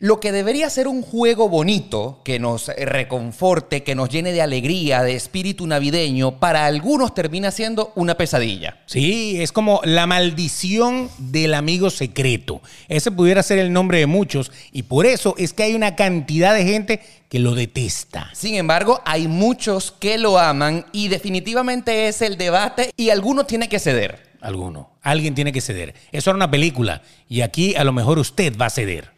Lo que debería ser un juego bonito, que nos reconforte, que nos llene de alegría, de espíritu navideño, para algunos termina siendo una pesadilla. Sí, es como la maldición del amigo secreto. Ese pudiera ser el nombre de muchos y por eso es que hay una cantidad de gente que lo detesta. Sin embargo, hay muchos que lo aman y definitivamente es el debate y alguno tiene que ceder. Alguno. Alguien tiene que ceder. Eso era una película y aquí a lo mejor usted va a ceder.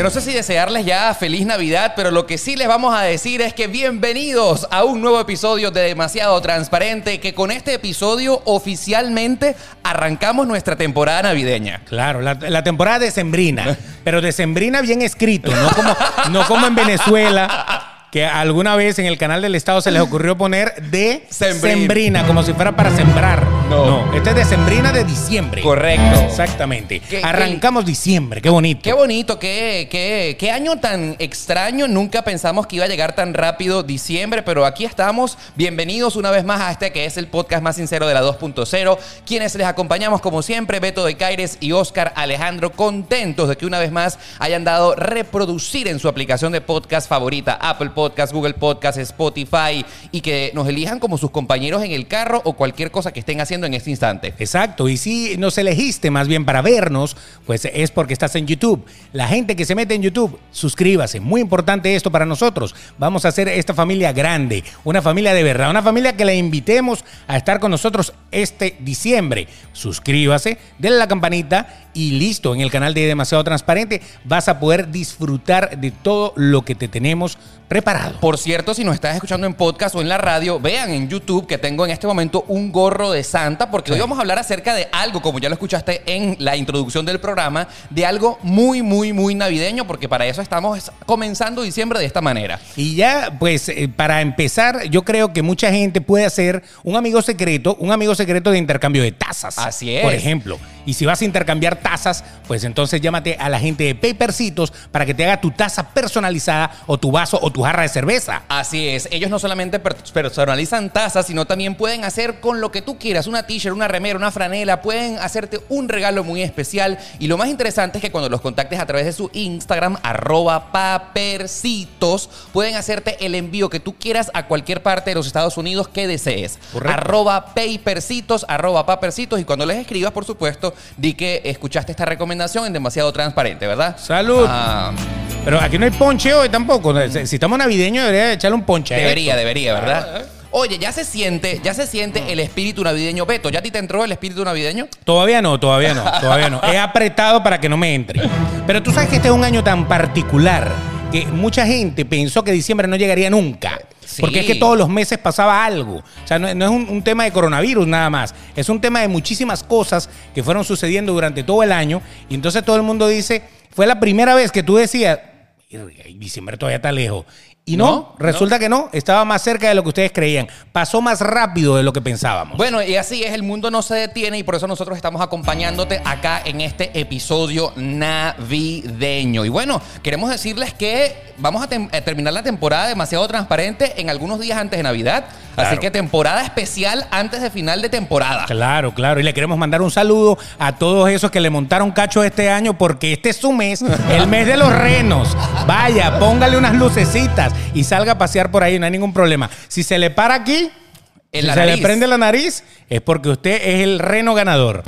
Yo no sé si desearles ya feliz Navidad, pero lo que sí les vamos a decir es que bienvenidos a un nuevo episodio de Demasiado Transparente, que con este episodio oficialmente arrancamos nuestra temporada navideña. Claro, la, la temporada decembrina, pero decembrina bien escrito, no como, no como en Venezuela que alguna vez en el canal del Estado se les ocurrió poner de Sembrin. sembrina, como si fuera para sembrar. No. No, este es de sembrina de diciembre. Correcto. Exactamente. ¿Qué- Arrancamos diciembre, qué bonito. Qué bonito, qué, qué, qué año tan extraño. Nunca pensamos que iba a llegar tan rápido diciembre, pero aquí estamos. Bienvenidos una vez más a este que es el podcast más sincero de la 2.0. Quienes les acompañamos, como siempre, Beto de Caires y Oscar Alejandro, contentos de que una vez más hayan dado reproducir en su aplicación de podcast favorita, Apple Podcast, Google Podcast, Spotify, y que nos elijan como sus compañeros en el carro o cualquier cosa que estén haciendo en este instante. Exacto, y si nos elegiste más bien para vernos, pues es porque estás en YouTube. La gente que se mete en YouTube, suscríbase. Muy importante esto para nosotros. Vamos a hacer esta familia grande, una familia de verdad, una familia que la invitemos a estar con nosotros este diciembre. Suscríbase, denle la campanita y listo, en el canal de Demasiado Transparente vas a poder disfrutar de todo lo que te tenemos preparado. Por cierto, si nos estás escuchando en podcast o en la radio, vean en YouTube que tengo en este momento un gorro de Santa, porque hoy vamos a hablar acerca de algo, como ya lo escuchaste en la introducción del programa, de algo muy, muy, muy navideño, porque para eso estamos comenzando diciembre de esta manera. Y ya, pues, eh, para empezar, yo creo que mucha gente puede hacer un amigo secreto, un amigo secreto de intercambio de tazas. Así es. Por ejemplo. Y si vas a intercambiar tazas, pues entonces llámate a la gente de Papercitos para que te haga tu taza personalizada o tu vaso o tu jarra de cerveza. Así es, ellos no solamente per- personalizan tazas, sino también pueden hacer con lo que tú quieras, una t-shirt, una remera, una franela, pueden hacerte un regalo muy especial. Y lo más interesante es que cuando los contactes a través de su Instagram, arroba papercitos, pueden hacerte el envío que tú quieras a cualquier parte de los Estados Unidos que desees. Correcto. Arroba papercitos, arroba papercitos. Y cuando les escribas, por supuesto, di que escuchaste esta recomendación en demasiado transparente, ¿verdad? Salud. Ah, Pero aquí no hay ponche hoy tampoco. Si si estamos navideños, debería echarle un ponche. a Debería, esto. debería, Ah, ¿verdad? Oye, ya se siente, ya se siente el espíritu navideño. Beto, ¿ya a ti te entró el espíritu navideño? Todavía no, todavía no, todavía no. He apretado para que no me entre. Pero tú sabes que este es un año tan particular que mucha gente pensó que diciembre no llegaría nunca. Sí. Porque es que todos los meses pasaba algo. O sea, no, no es un, un tema de coronavirus nada más. Es un tema de muchísimas cosas que fueron sucediendo durante todo el año. Y entonces todo el mundo dice, fue la primera vez que tú decías, "Irga, y diciembre todavía está lejos. Y no, No, resulta que no, estaba más cerca de lo que ustedes creían. Pasó más rápido de lo que pensábamos. Bueno, y así es, el mundo no se detiene y por eso nosotros estamos acompañándote acá en este episodio navideño. Y bueno, queremos decirles que vamos a terminar la temporada demasiado transparente en algunos días antes de Navidad. Así Claro. que temporada especial antes de final de temporada. Claro, claro. Y le queremos mandar un saludo a todos esos que le montaron cacho este año porque este es su mes, el mes de los renos. Vaya, póngale unas lucecitas y salga a pasear por ahí, no hay ningún problema. Si se le para aquí, si se le prende la nariz, es porque usted es el reno ganador.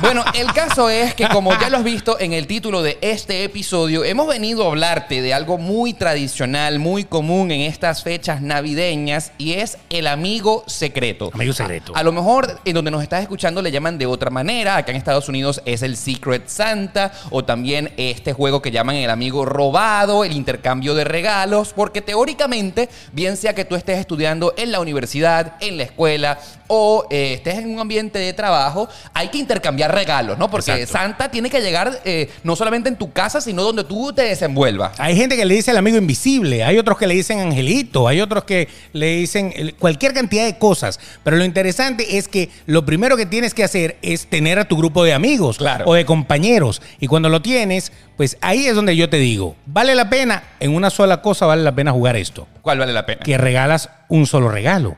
Bueno, el caso es que como ya lo has visto en el título de este episodio, hemos venido a hablarte de algo muy tradicional, muy común en estas fechas navideñas y es el amigo secreto. Amigo secreto. A, a lo mejor en donde nos estás escuchando le llaman de otra manera. Acá en Estados Unidos es el Secret Santa o también este juego que llaman el amigo robado, el intercambio de regalos, porque teóricamente, bien sea que tú estés estudiando en la universidad, en la escuela o eh, estés en un ambiente de trabajo, hay que intercambiar regalos, ¿no? Porque Exacto. Santa tiene que llegar eh, no solamente en tu casa, sino donde tú te desenvuelvas. Hay gente que le dice el amigo invisible, hay otros que le dicen angelito, hay otros que le dicen cualquier cantidad de cosas. Pero lo interesante es que lo primero que tienes que hacer es tener a tu grupo de amigos Claro. o de compañeros. Y cuando lo tienes, pues ahí es donde yo te digo, vale la pena, en una sola cosa vale la pena jugar esto, ¿Cuál vale la pena? que regalas un solo regalo.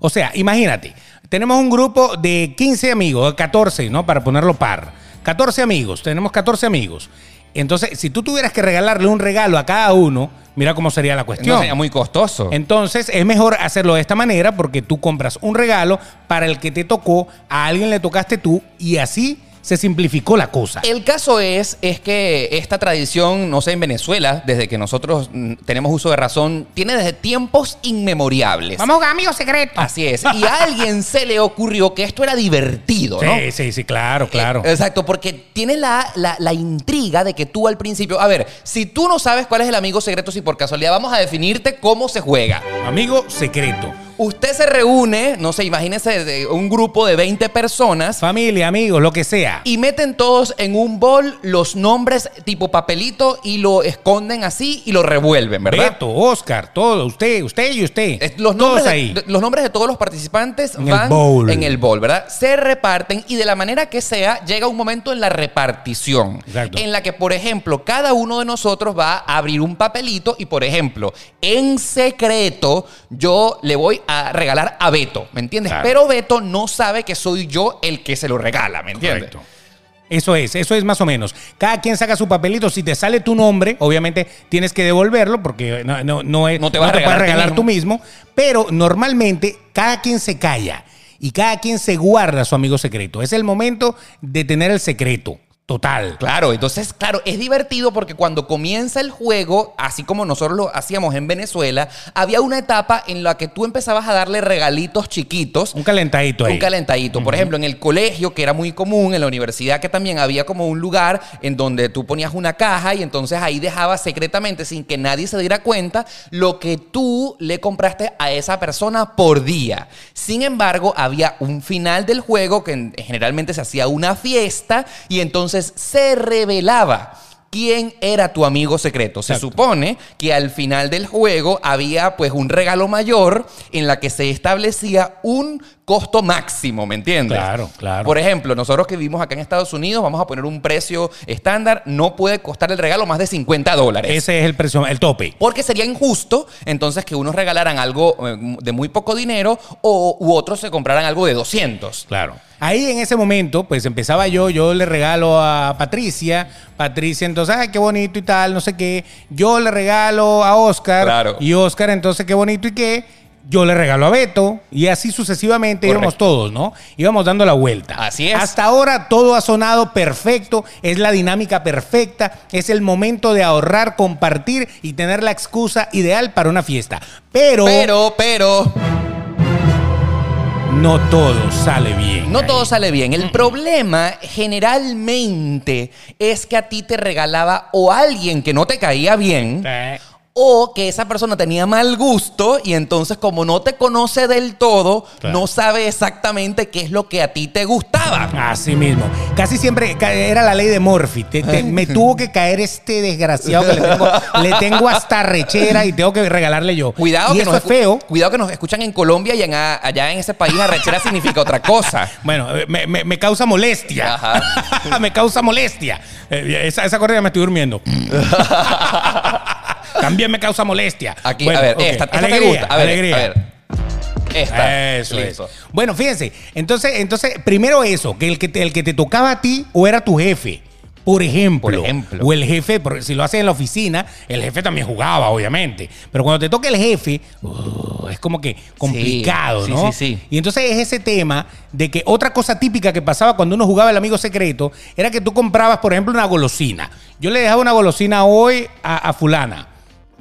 O sea, imagínate, tenemos un grupo de 15 amigos, 14, ¿no? Para ponerlo par. 14 amigos, tenemos 14 amigos. Entonces, si tú tuvieras que regalarle un regalo a cada uno, mira cómo sería la cuestión. No sería muy costoso. Entonces es mejor hacerlo de esta manera porque tú compras un regalo para el que te tocó, a alguien le tocaste tú y así se simplificó la cosa. El caso es, es que esta tradición, no sé, en Venezuela, desde que nosotros mm, tenemos uso de razón, tiene desde tiempos inmemorables. Vamos a jugar amigos secretos. Así es. Y a alguien se le ocurrió que esto era divertido, ¿no? Sí, sí, sí, claro, claro. Eh, exacto, porque tiene la, la- la intriga de que tú al principio. A ver, si tú no sabes cuál es el amigo secreto, si por casualidad vamos a definirte cómo se juega. Amigo secreto. Usted se reúne, no sé, imagínese de un grupo de 20 personas Familia, amigos, lo que sea. y meten todos en un bol los nombres tipo papelito y lo esconden así y lo revuelven, ¿verdad? Beto, Oscar, todo, usted, usted y usted. Los Todos nombres, de- ahí. de- los nombres de todos los participantes En el van bowl. en el bowl, ¿verdad? Se reparten y de la manera que sea, llega un momento en la repartición. Exacto. En la que, por ejemplo, cada uno de nosotros va a abrir un papelito y, por ejemplo, en secreto, yo le voy a regalar a Beto, ¿me entiendes? Claro. Pero Beto no sabe que soy yo el que se lo regala, ¿me entiendes? Correcto. Eso es, eso es más o menos. Cada quien saca su papelito. Si te sale tu nombre, obviamente tienes que devolverlo porque no, no, no, es- No te vas a regalar a regalar mismo. tú mismo. Pero normalmente cada quien se calla y cada quien se guarda su amigo secreto. Es el momento de tener el secreto total. Claro, entonces, claro, es divertido porque cuando comienza el juego, así como nosotros lo hacíamos en Venezuela, había una etapa en la que tú empezabas a darle regalitos chiquitos. Un calentadito ahí. Un calentadito. Por ejemplo, en el colegio, que era muy común, en la universidad, que también había como un lugar en donde tú ponías una caja y entonces ahí dejabas secretamente, sin que nadie se diera cuenta, lo que tú le compraste a esa persona por día. Sin embargo, había un final del juego que en- generalmente se hacía una fiesta y entonces se revelaba. ¿Quién era tu amigo secreto? Se Exacto. supone que al final del juego había pues un regalo mayor en la que se establecía un costo máximo, ¿me entiendes? Claro, claro. Por ejemplo, nosotros que vivimos acá en Estados Unidos, vamos a poner un precio estándar, no puede costar el regalo más de 50 dólares. Ese es el precio, el tope. Porque sería injusto entonces que unos regalaran algo eh, de muy poco dinero o, u otros se compraran algo de 200. Claro. Ahí en ese momento, pues empezaba yo, yo le regalo a Patricia, Patricia entonces, ay, qué bonito y tal, no sé qué. Yo le regalo a Oscar Claro. y Oscar entonces, qué bonito y qué. Yo le regalo a Beto y así sucesivamente Correcto. íbamos todos, ¿no? Íbamos dando la vuelta. Así es. Hasta ahora todo ha sonado perfecto, es la dinámica perfecta, es el momento de ahorrar, compartir y tener la excusa ideal para una fiesta. Pero, Pero, pero, no todo sale bien. no ahí. todo sale bien. El problema generalmente es que a ti te regalaba o alguien que no te caía bien. Eh. O que esa persona tenía mal gusto y entonces como no te conoce del todo, Claro. no sabe exactamente qué es lo que a ti te gustaba. Así mismo. Casi siempre era la ley de Murphy. Te- te- me tuvo que caer este desgraciado que le tengo, le tengo hasta rechera y tengo que regalarle yo. Cuidado y que eso nos es feo. Cuidado que nos escuchan en Colombia y en allá en ese país arrechera significa otra cosa. Bueno, eh, me, me- me causa molestia. Ajá. me causa molestia. Eh, esa, esa correa me estoy durmiendo. También me causa molestia. Aquí, Bueno, a ver, ok. esta, esta alegría, te gusta. A ver, alegría. a ver. Esta. Eso Listo. es. Bueno, fíjense. Entonces, entonces, primero eso, que el que te, el que te tocaba a ti o era tu jefe. Por ejemplo, Por ejemplo. O el jefe, porque si lo haces en la oficina, el jefe también jugaba, obviamente. Pero cuando te toca el jefe, uh, es como que complicado, Sí, ¿no? sí, sí. Y entonces es ese tema de que otra cosa típica que pasaba cuando uno jugaba el amigo secreto era que tú comprabas, por ejemplo, una golosina. Yo le dejaba una golosina hoy a, a fulana.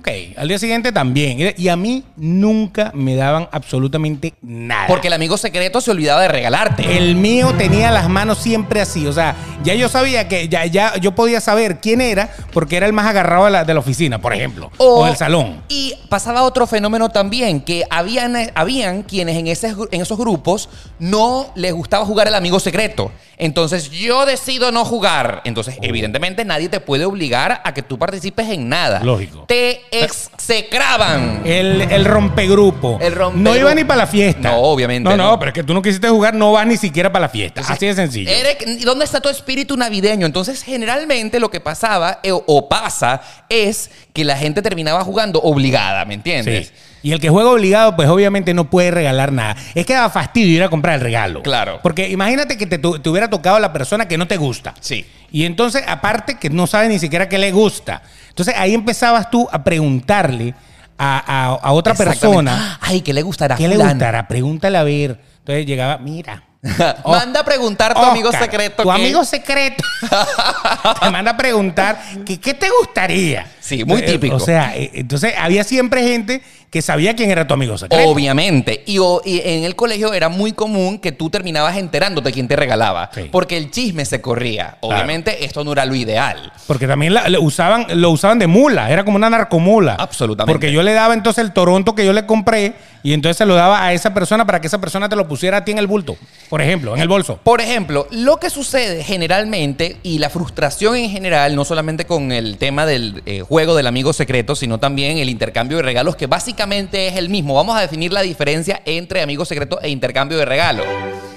Ok, al día siguiente también. Y a mí nunca me daban absolutamente nada. Porque el amigo secreto se olvidaba de regalarte. el mío tenía las manos siempre así. O sea, ya yo sabía que ya, ya yo podía saber quién era porque era el más agarrado de la, de la oficina, por ejemplo. O, del salón. Y pasaba otro fenómeno también, que habían, habían quienes en, ese, en esos grupos no les gustaba jugar el amigo secreto. Entonces yo decido no jugar. Entonces, evidentemente, nadie te puede obligar a que tú participes en nada. Lógico. Te execraban. El, el rompegrupo. El rompegrupo. No iba ni para la fiesta. No, obviamente No, no, no. pero es que tú no quisiste jugar, no vas ni siquiera para la fiesta. Así de sencillo. Eres- ¿Dónde está tu espíritu navideño? Entonces, generalmente lo que pasaba eh, o pasa es que la gente terminaba jugando obligada, ¿me entiendes? Sí. Y el que juega obligado, pues obviamente no puede regalar nada. Es que da fastidio ir a comprar el regalo. Claro. Porque imagínate que te, te hubiera tocado la persona que no te gusta. Sí. Y entonces, aparte que no sabe ni siquiera qué le gusta. Entonces ahí empezabas tú a preguntarle a, a- a otra persona Ay, ¿qué le gustará? qué le gustará. Pregúntale a ver. Entonces llegaba, mira. Manda a preguntar a tu amigo Oscar, secreto. Tu amigo secreto te manda a preguntar que, qué te gustaría. Sí, muy Eh, típico. O sea, eh, entonces había siempre gente que sabía quién era tu amigo secreto. Obviamente. Y, o- y en el colegio era muy común que tú terminabas enterándote quién te regalaba. Sí. Porque el chisme se corría. Obviamente esto no era lo ideal. Porque también la- lo, usaban, lo usaban de mula, era como una narcomula. Absolutamente. Porque yo le daba entonces el Toronto que yo le compré y entonces se lo daba a esa persona para que esa persona te lo pusiera a ti en el bulto, por ejemplo, en el bolso. Por ejemplo, lo que sucede generalmente y la frustración en general, no solamente con el tema del eh, juego del amigo secreto, sino también el intercambio de regalos, que básicamente es el mismo. Vamos a definir la diferencia entre amigo secreto e intercambio de regalos.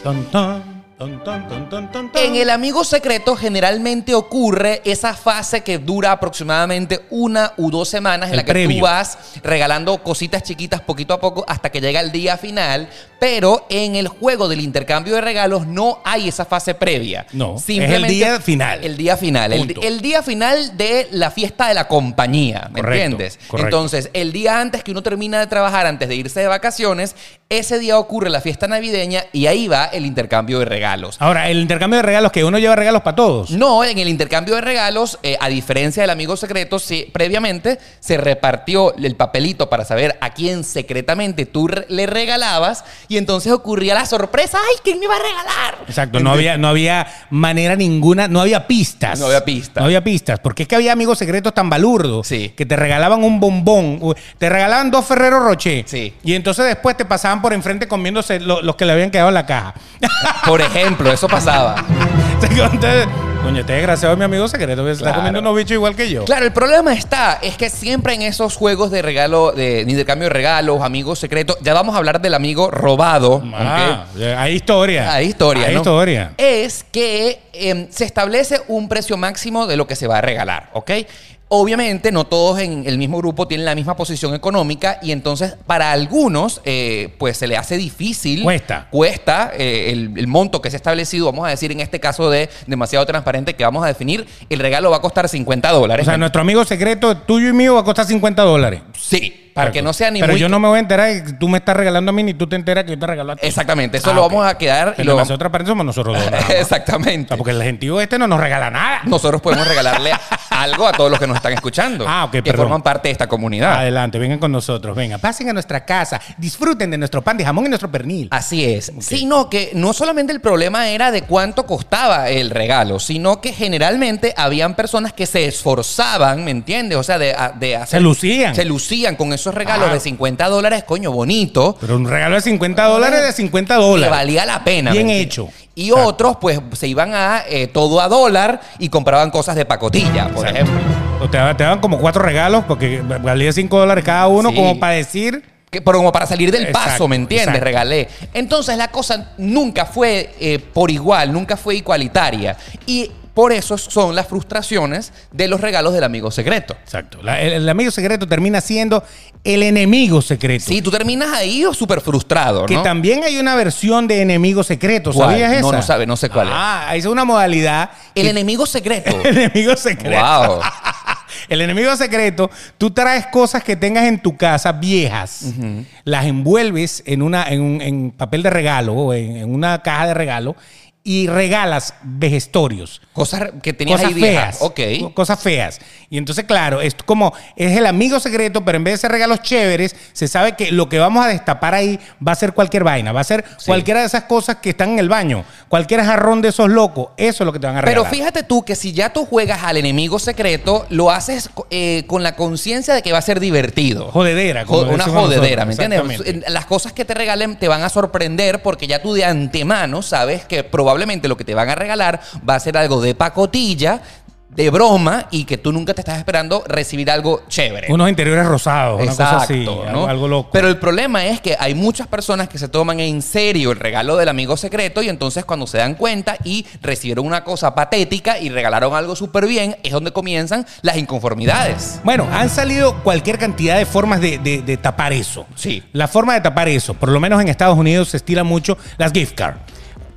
Ton, ton, En el amigo secreto generalmente ocurre esa fase que dura aproximadamente una u dos semanas en El la que previo. tú vas regalando cositas chiquitas poquito a poco hasta que llega el día final, pero en el juego del intercambio de regalos no hay esa fase previa. No, es el día final. El día final. El, día final de la fiesta de la compañía, ¿me Correcto, entiendes? correcto. Entonces, el día antes que uno termina de trabajar, antes de irse de vacaciones, ese día ocurre la fiesta navideña y ahí va el intercambio de regalos. Ahora, el intercambio de regalos, que uno lleva regalos para todos. No, en el intercambio de regalos, eh, a diferencia del amigo secreto, sí, previamente se repartió el papelito para saber a quién secretamente tú re- le regalabas y entonces ocurría la sorpresa, ¡ay, quién me va a regalar! Exacto, no había, no había manera ninguna, no había pistas. No había pistas. No había pistas, porque es que había amigos secretos tan balurdos Sí. que te regalaban un bombón, u- te regalaban dos Ferrero Rocher. Sí. Y entonces después te pasaban por enfrente comiéndose lo- los que le habían quedado en la caja. Por ejemplo, eso pasaba. Coño, este desgraciado es mi amigo secreto, que se está Claro. comiendo unos bichos igual que yo. Claro, el problema está, es que siempre en esos juegos de regalo, de intercambio de regalos, amigos secretos, ya vamos a hablar del amigo robado. Ah, ¿ok? hay historia. Hay historia. Hay ¿no? historia. Es que em, se establece un precio máximo de lo que se va a regalar, ¿ok? Obviamente, no todos en el mismo grupo tienen la misma posición económica y entonces para algunos, eh, pues se le hace difícil. Cuesta. Cuesta eh, el, el monto que se ha establecido, vamos a decir en este caso de demasiado transparente que vamos a definir, el regalo va a costar 50 dólares. O sea, nuestro amigo secreto tuyo y mío va a costar 50 dólares. sí, para que no sea ni Pero muy... yo no me voy a enterar que tú me estás regalando a mí ni tú te enteras que yo te regalo a ti. Exactamente, eso Ah, lo vamos a quedar... Pero lo- demasiado transparente somos nosotros dos. nada más. O Exactamente. sea, porque el gentío este no nos regala nada. nosotros podemos regalarle algo a todos los que nos están escuchando. Ah, ok, Que perdón. forman parte de esta comunidad. Adelante, vengan con nosotros, venga, pasen a nuestra casa, disfruten de nuestro pan de jamón y nuestro pernil. Así es. Sino que no solamente el problema era de cuánto costaba el regalo, sino que generalmente habían personas que se esforzaban, ¿me entiendes? O sea, de, de hacer. Se lucían. Se lucían con esos regalos de 50 dólares, coño, bonito. Pero un regalo de 50 dólares de 50 Que dólares. valía la pena. Bien ¿me hecho. Y Exacto. otros, pues, se iban a eh, todo a dólar y compraban cosas de pacotilla, por Exacto. ejemplo. O te, daban- te daban como cuatro regalos porque valía 5 dólares cada uno, Sí. como para decir. Que, pero como para salir del Exacto, paso, ¿me entiendes? exacto. Regalé. Entonces la cosa nunca fue eh, por igual, nunca fue igualitaria. Y por eso son las frustraciones de los regalos del amigo secreto. Exacto. La- el, el amigo secreto termina siendo el enemigo secreto. Sí, tú terminas ahí o súper frustrado, Que ¿no? también hay una versión de enemigo secreto, ¿Cuál? ¿sabías esa? No, no sabe, no sé cuál es. Ah, es una modalidad. El que- enemigo secreto. el enemigo secreto. Wow. El enemigo secreto, tú traes cosas que tengas en tu casa viejas, las envuelves en, una, en, un, en papel de regalo o en, en una caja de regalo y regalas vejestorios. Cosas que tenías Cosas ahí feas. Ok. Cosas feas. Y entonces, claro, es como, es el amigo secreto, pero en vez de ser regalos chéveres, se sabe que lo que vamos a destapar ahí va a ser cualquier vaina, va a ser Sí. cualquiera de esas cosas que están en el baño, cualquier jarrón de esos locos, eso es lo que te van a Pero regalar. fíjate tú que si ya tú juegas al enemigo secreto, lo haces eh, con la conciencia de que va a ser divertido. Jodedera, como una jodedera, nosotros, ¿me entiendes? Las cosas que te regalen te van a sorprender porque ya tú de antemano sabes que probablemente probablemente lo que te van a regalar va a ser algo de pacotilla, de broma y que tú nunca te estás esperando recibir algo chévere. Unos interiores rosados, una cosa así, Exacto, algo, algo loco. Pero el problema es que hay muchas personas que se toman en serio el regalo del amigo secreto y entonces cuando se dan cuenta y recibieron una cosa patética y regalaron algo súper bien, es donde comienzan las inconformidades. Bueno, han salido cualquier cantidad de formas de, de- de tapar eso. Sí. La forma de tapar eso, por lo menos en Estados Unidos se estila mucho las gift cards.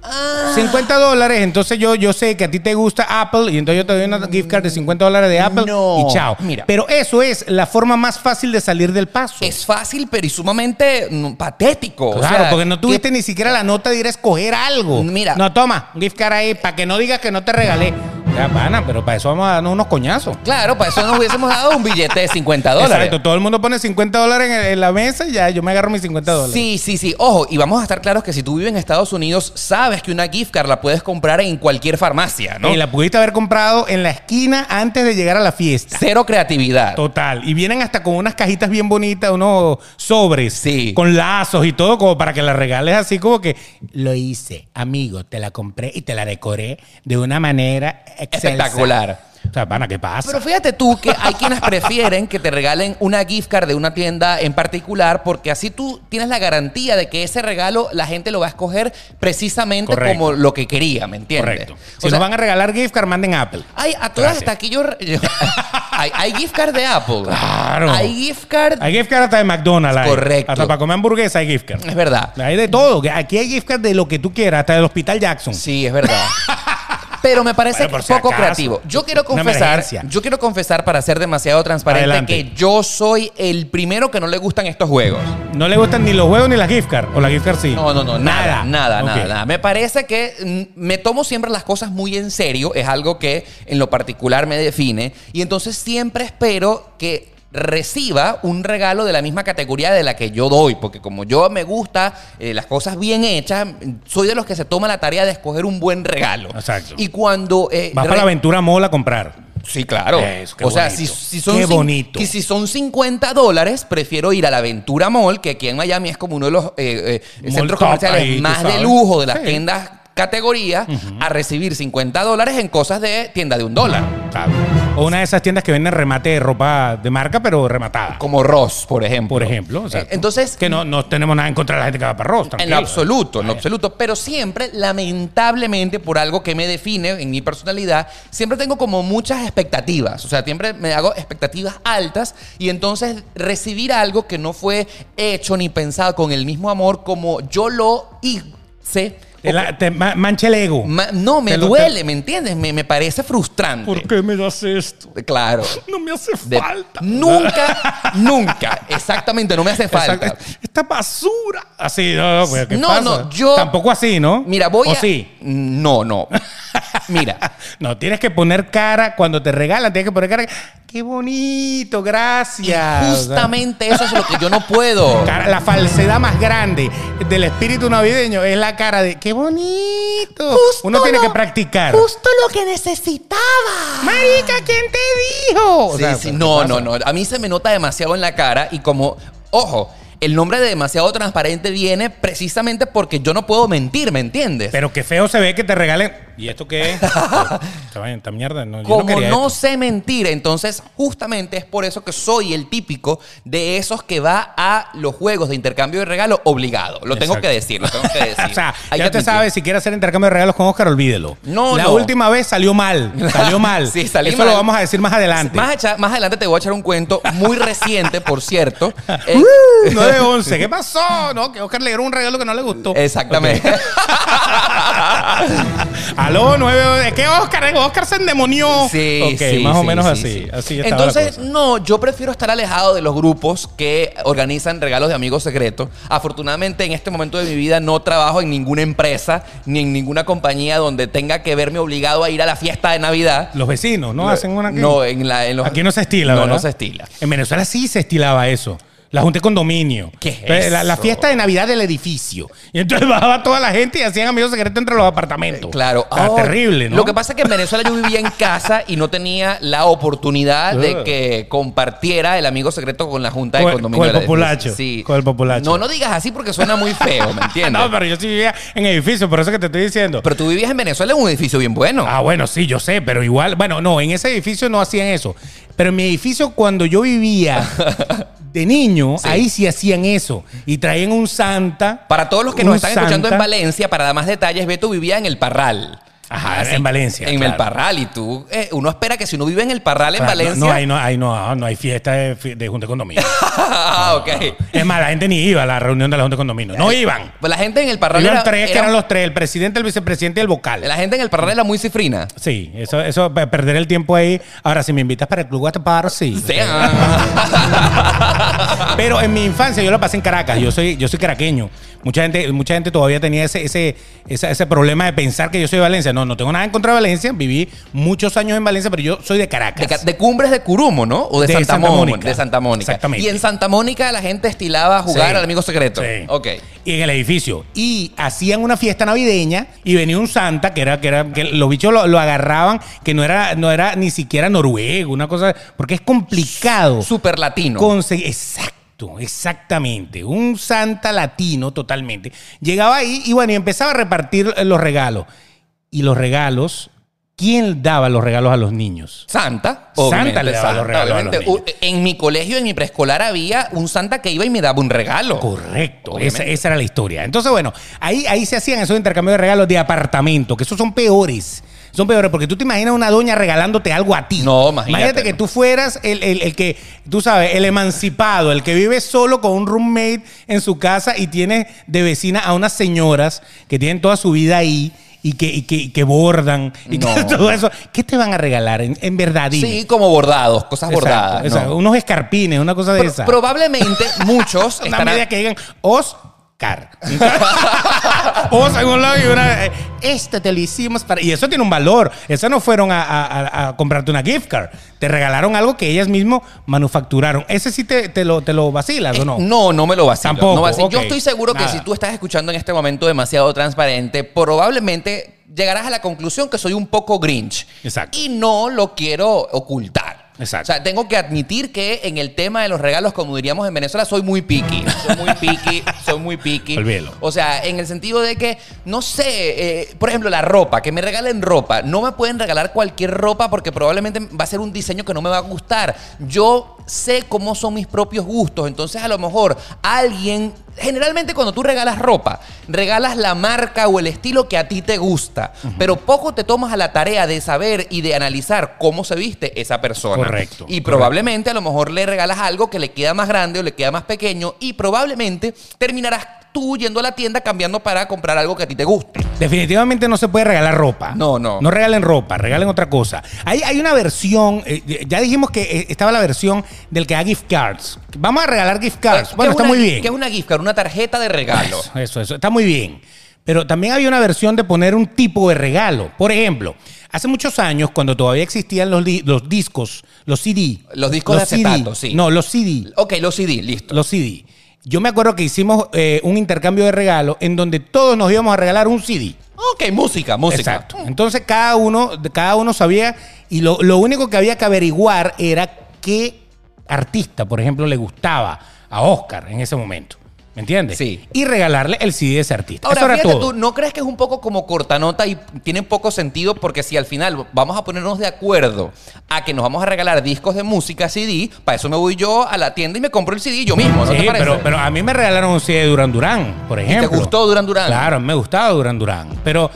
Ah. 50 dólares, entonces yo, yo sé que a ti te gusta Apple y entonces yo te doy una gift card de 50 dólares de Apple No, y chao. mira. Pero eso es la forma más fácil de salir del paso. Es fácil, pero y sumamente mm, patético. O Claro, sea, porque no ¿qué- tuviste ni siquiera la nota de ir a escoger algo. Mira. No, toma, un gift card ahí, para que no digas que no te regalé. Ya, pana, pero para eso vamos a darnos unos coñazos. Claro, para eso nos hubiésemos dado un billete de 50 dólares. Exacto, todo el mundo pone 50 dólares en, en la mesa y ya yo me agarro mis 50 dólares. Sí, sí, sí. Ojo, y vamos a estar claros que si tú vives en Estados Unidos, sabes que una gift card la puedes comprar en cualquier farmacia, ¿no? Y la pudiste haber comprado en la esquina antes de llegar a la fiesta. Cero creatividad. Total. Y vienen hasta con unas cajitas bien bonitas, unos sobres. Sí. Con lazos y todo, como para que la regales así como que lo hice, amigo, te la compré y te la decoré de una manera excelsa. Espectacular. O sea, pana, ¿qué pasa? Pero fíjate tú que hay quienes prefieren que te regalen una gift card de una tienda en particular porque así tú tienes la garantía de que ese regalo la gente lo va a escoger precisamente Correcto. como lo que quería, ¿me entiendes? Correcto. O Si sea, nos van a regalar gift card, manden Apple. hay, a todas hasta aquí yo... hay, hay gift card de Apple. Claro. Hay gift card... Hay gift card hasta de McDonald's. hay. Correcto. Hasta para comer hamburguesa hay gift card. Es verdad. Hay de todo. Aquí hay gift card de lo que tú quieras, hasta del Hospital Jackson. Sí, es verdad. Pero me parece Bueno, por que si poco acaso. creativo. Yo quiero confesar, yo quiero confesar para ser demasiado transparente Adelante. que yo soy el primero que no le gustan estos juegos. No le gustan ni los juegos ni las gift card. O la gift card sí. No, no, no, nada, nada, nada. Me parece que mm, me tomo siempre las cosas muy en serio, es algo que en lo particular me define, y entonces siempre espero que reciba un regalo de la misma categoría de la que yo doy, porque como yo me gusta eh, las cosas bien hechas, soy de los que se toma la tarea de escoger un buen regalo. Exacto. Y cuando... eh, Vas para la aventura mola a comprar. Sí, claro. Eso, o sea, si, si son Qué bonito. que si son 50 dólares, prefiero ir a la Aventura Mall, que aquí en Miami es como uno de los eh, eh, centros comerciales ahí, más de lujo de las Sí. tiendas categoría, a recibir 50 dólares en cosas de tienda de un dólar. ¿sabes? O una de esas tiendas que venden remate de ropa de marca, pero rematada. Como Ross, por ejemplo. Por ejemplo. o sea, Eh, entonces, Que no, no tenemos nada en contra de la gente que va para Ross. En lo absoluto, en lo absoluto. Pero siempre, lamentablemente, por algo que me define en mi personalidad, siempre tengo como muchas expectativas. O sea, siempre me hago expectativas altas y entonces recibir algo que no fue hecho ni pensado con el mismo amor como yo lo hice. Te, la- te ma- mancha el ego. ma- no, me Te lo- duele, ¿me entiendes? Me, me parece frustrante. qué me das esto? Claro. No me hace De- Nunca, nunca. Exactamente, no me hace falta. Exacto. Esta basura. Así, no, no, pues, ¿qué No, pasa? no, yo- Tampoco así, ¿no? Mira, voy ¿O a. sí? No, no. Mira. No, tienes que poner cara cuando te regalan, tienes que poner cara. ¡Qué bonito! Y Gracias. justamente eso es lo que yo no puedo. La falsedad más grande del espíritu navideño es la cara de ¡qué bonito! Uno tiene que practicar. Justo lo que necesitaba. Marica, ¿quién te dijo? O Sí, sea, sí, ¿qué no, no, no. A mí se me nota demasiado en la cara y como, ojo, el nombre de demasiado transparente viene precisamente porque yo no puedo mentir, ¿me entiendes? Pero qué feo se ve que te regalen. ¿Y esto qué es? Esta mierda. No, yo no Como quería no esto. sé mentir, entonces justamente es por eso que soy el típico de esos que va a los juegos de intercambio de regalo obligado. Lo tengo Exacto. que decir, lo tengo que decir. O sea, Hay ya te sabes, si quieres hacer intercambio de regalos con Oscar, olvídelo. No, La no. última vez salió mal. Salió mal. Sí, salí Eso mal. lo vamos a decir más adelante. Más, adelante te voy a echar un cuento muy reciente, por cierto. Eh, Uh, 9-11. ¿Qué pasó? No, que Oscar le dieron un regalo que no le gustó. Exactamente. Aló, 9 ¿Qué Oscar? Oscar se endemonió. Sí, Ok, sí, más o sí, menos sí, así. sí. Así estaba la Entonces, cosa. no, yo prefiero estar alejado de los grupos que organizan regalos de amigos secretos. Afortunadamente, en este momento de mi vida no trabajo en ninguna empresa ni en ninguna compañía donde tenga que verme obligado a ir a la fiesta de Navidad. Los vecinos, ¿no? Hacen una aquí. No, en, la, en los... Aquí no se estila, No, ¿verdad? no se estila. En Venezuela sí se estilaba eso. La junta de condominio. ¿Qué es Entonces, La, fiesta de Navidad del edificio. Y entonces bajaba toda la gente y hacían amigos secretos entre los apartamentos. Claro. Está Oh, terrible, ¿no? Lo que pasa es que en Venezuela yo vivía en casa y no tenía la oportunidad de que compartiera el amigo secreto con la junta de Con- condominio. con el del edificio. populacho, Sí. con el populacho. No, no digas así porque suena muy feo, ¿me entiendes? No, pero yo sí vivía en edificio, por eso que te estoy diciendo. Pero tú vivías en Venezuela en un edificio bien bueno. Ah, bueno, sí, yo sé, pero igual, bueno, no, en ese edificio no hacían eso. Pero en mi edificio, cuando yo vivía de niño, Sí. ahí sí hacían eso. Y traían un santa. Para todos los que nos están escuchando en. Valencia, para dar más detalles, Beto vivía en el Parral. Ajá, Así, en Valencia, En claro. el Parral. Y tú, eh, uno espera que si uno vive en el Parral en Ah, Valencia. No, no, ahí no, ahí no, no hay fiesta de, Junta de Condominio. ah, ok. es más, la gente ni iba a la reunión de la Junta de Condominio. No iban. Pues la gente en el Parral Iban era, tres, que era- eran los tres, el presidente, el vicepresidente y el vocal. La gente en el Parral era muy cifrina. Sí, eso, eso, pe- perder el tiempo ahí. Ahora, si me invitas para el club Guatapar, sí. Sí. ah. Pero en mi infancia yo la pasé en Caracas. Yo soy, yo soy caraqueño. Mucha gente, mucha gente todavía tenía ese, ese, ese, ese problema de pensar que yo soy de Valencia. No, no tengo nada en contra de Valencia. Viví muchos años en Valencia, pero yo soy de Caracas. De, Cumbres de Curumo, ¿no? O de, De Santa, Santa Mónica. De Santa Mónica. Exactamente. Y en Santa Mónica la gente estilaba a jugar Sí. al amigo secreto. Sí. Ok. Y en el edificio. Y hacían una fiesta navideña y venía un santa que era, que era, que los bichos lo, lo agarraban, que no era, no era ni siquiera noruego, una cosa, porque es complicado. Super latino. Conseguir- Exacto, exactamente. Un santa latino totalmente. Llegaba ahí y bueno, y empezaba a repartir los regalos. Y los regalos, ¿quién daba los regalos a los niños? Santa. Santa le daba los regalos a los. U- En mi colegio, en mi preescolar, había un Santa que iba y me daba un regalo. Correcto, esa, esa era la historia. Entonces, bueno, ahí, ahí se hacían esos intercambios de regalos de apartamento, que esos son peores. Son peores, porque tú te imaginas una doña regalándote algo a ti. No, imagínate, que no. tú fueras el, el- el que, tú sabes, el emancipado, el que vive solo con un roommate en su casa y tiene de vecina a unas señoras que tienen toda su vida ahí y que, y que, y que bordan y que No. todo eso. ¿Qué te van a regalar en, en verdad? Dime. Sí, como bordados, cosas Exacto, bordadas. exacto. ¿no? Unos escarpines, una cosa de Pro- esa. probablemente muchos Una estarán- media que digan Oscar. Os en un lado y una. eh, Este te lo hicimos para. Y eso tiene un valor. Eso no fueron a, a- a- a comprarte una gift card. Te regalaron algo que ellas mismas manufacturaron. ¿Ese sí te, te lo, te lo vacilas o no? No, no me lo vacilo. Tampoco, no vacilo. Yo estoy seguro que si tú estás escuchando en este momento demasiado transparente, probablemente llegarás a la conclusión que soy un poco grinch. Exacto. Y no lo quiero ocultar. Exacto. O sea, tengo que admitir que en el tema de los regalos, como diríamos en Venezuela, soy muy picky. Soy muy picky, soy muy picky. Olvídalo. O sea, en el sentido de que, no sé, eh, por ejemplo, la ropa, que me regalen ropa. No me pueden regalar cualquier ropa porque probablemente va a ser un diseño que no me va a gustar. Yo sé cómo son mis propios gustos. Entonces, a lo mejor alguien. Generalmente, cuando tú regalas ropa, regalas la marca o el estilo que a ti te gusta. Pero poco te tomas a la tarea de saber y de analizar cómo se viste esa persona. Correcto, Y correcto. probablemente a lo mejor le regalas algo que le queda más grande o le queda más pequeño y probablemente terminarás tú yendo a la tienda cambiando para comprar algo que a ti te guste. Definitivamente no se puede regalar ropa. No, no. No regalen ropa, regalen otra cosa. Hay, hay una versión, eh, ya dijimos que eh, estaba la versión del que da gift cards. Vamos a regalar gift cards. ¿Qué Bueno, es está una muy bien. ¿Qué es una gift card? Una tarjeta de regalo. Eso, eso, eso. Está muy bien. Pero también había una versión de poner un tipo de regalo. Por ejemplo, hace muchos años, cuando todavía existían los, los discos, los CD. Los discos de CD, acetato, sí. No, los CD. Ok, los CD, listo. Los CD. Yo me acuerdo que hicimos eh, un intercambio de regalos en donde todos nos íbamos a regalar un CD. Ok, música, música. Exacto. Entonces cada uno, cada uno sabía y lo, lo único que había que averiguar era qué artista, por ejemplo, le gustaba a Oscar en ese momento. ¿Me entiendes? Sí. Y regalarle el CD de ese artista. Ahora, Eso era fíjate todo. tú, ¿no crees que es un poco como cortanota y tiene poco sentido? Porque si al final vamos a ponernos de acuerdo a que nos vamos a regalar discos de música CD, para eso me voy yo a la tienda y me compro el CD yo mismo, ¿no Sí, te parece? pero, pero a mí me regalaron un CD de Duran Durán, por ejemplo. gustó Duran Duran? Claro, me gustaba Duran Durán. Pero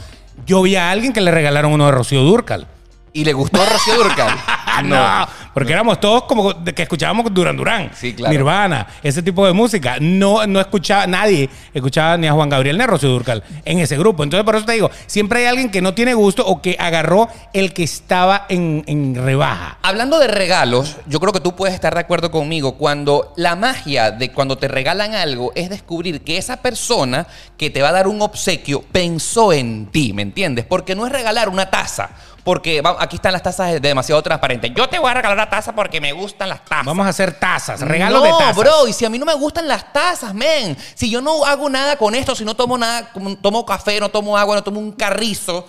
yo vi a alguien que le regalaron uno de Rocío Durcal. ¿Y le gustó Rocío Durcal? no, porque éramos todos como que escuchábamos Duran Durán, Sí, claro. Nirvana, ese tipo de música. No, no escuchaba, nadie escuchaba ni a Juan Gabriel ni a Rocío Durcal en ese grupo. Entonces, por eso te digo, siempre hay alguien que no tiene gusto o que agarró el que estaba en, en rebaja. Hablando de regalos, yo creo que tú puedes estar de acuerdo conmigo cuando la magia de cuando te regalan algo es descubrir que esa persona que te va a dar un obsequio pensó en ti, ¿me entiendes? Porque no es regalar una taza. Porque aquí están las tazas de- demasiado transparentes. Yo te voy a regalar la taza porque me gustan las tazas. Vamos a hacer tazas, regalos no, de tazas. bro, y si a mí no me gustan las tazas, men. Si yo no hago nada con esto, si no tomo nada, tomo café, no tomo agua, no tomo un carrizo,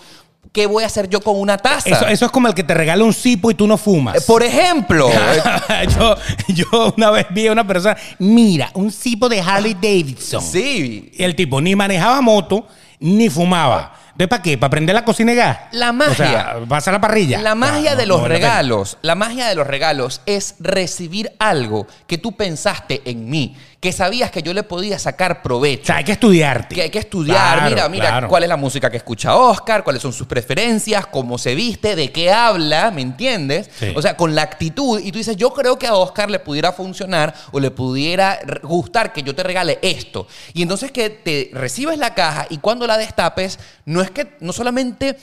¿qué voy a hacer yo con una taza? Eso, eso es como el que te regala un cipo y tú no fumas. Eh, Por ejemplo, yo, yo una vez vi a una persona, mira, un cipo de Harley Davidson. sí. Y el tipo ni manejaba moto, ni fumaba. Entonces, ¿para qué? ¿Para prender la cocina y gas? La magia. O sea, pasa la parrilla. La magia Ah, no, de los no regalos, la magia de los regalos es recibir algo que tú pensaste en mí, que sabías que yo le podía sacar O provecho. sea, hay que estudiarte. Que hay que estudiar, Claro, mira, mira claro. cuál es la música que escucha Oscar, cuáles son sus preferencias, cómo se viste, de qué habla, ¿me entiendes? Sí. O sea, con la actitud. Y tú dices, yo creo que a Oscar le pudiera funcionar o le pudiera gustar que yo te regale esto. Y entonces que te recibes la caja y cuando la destapes, no es que no solamente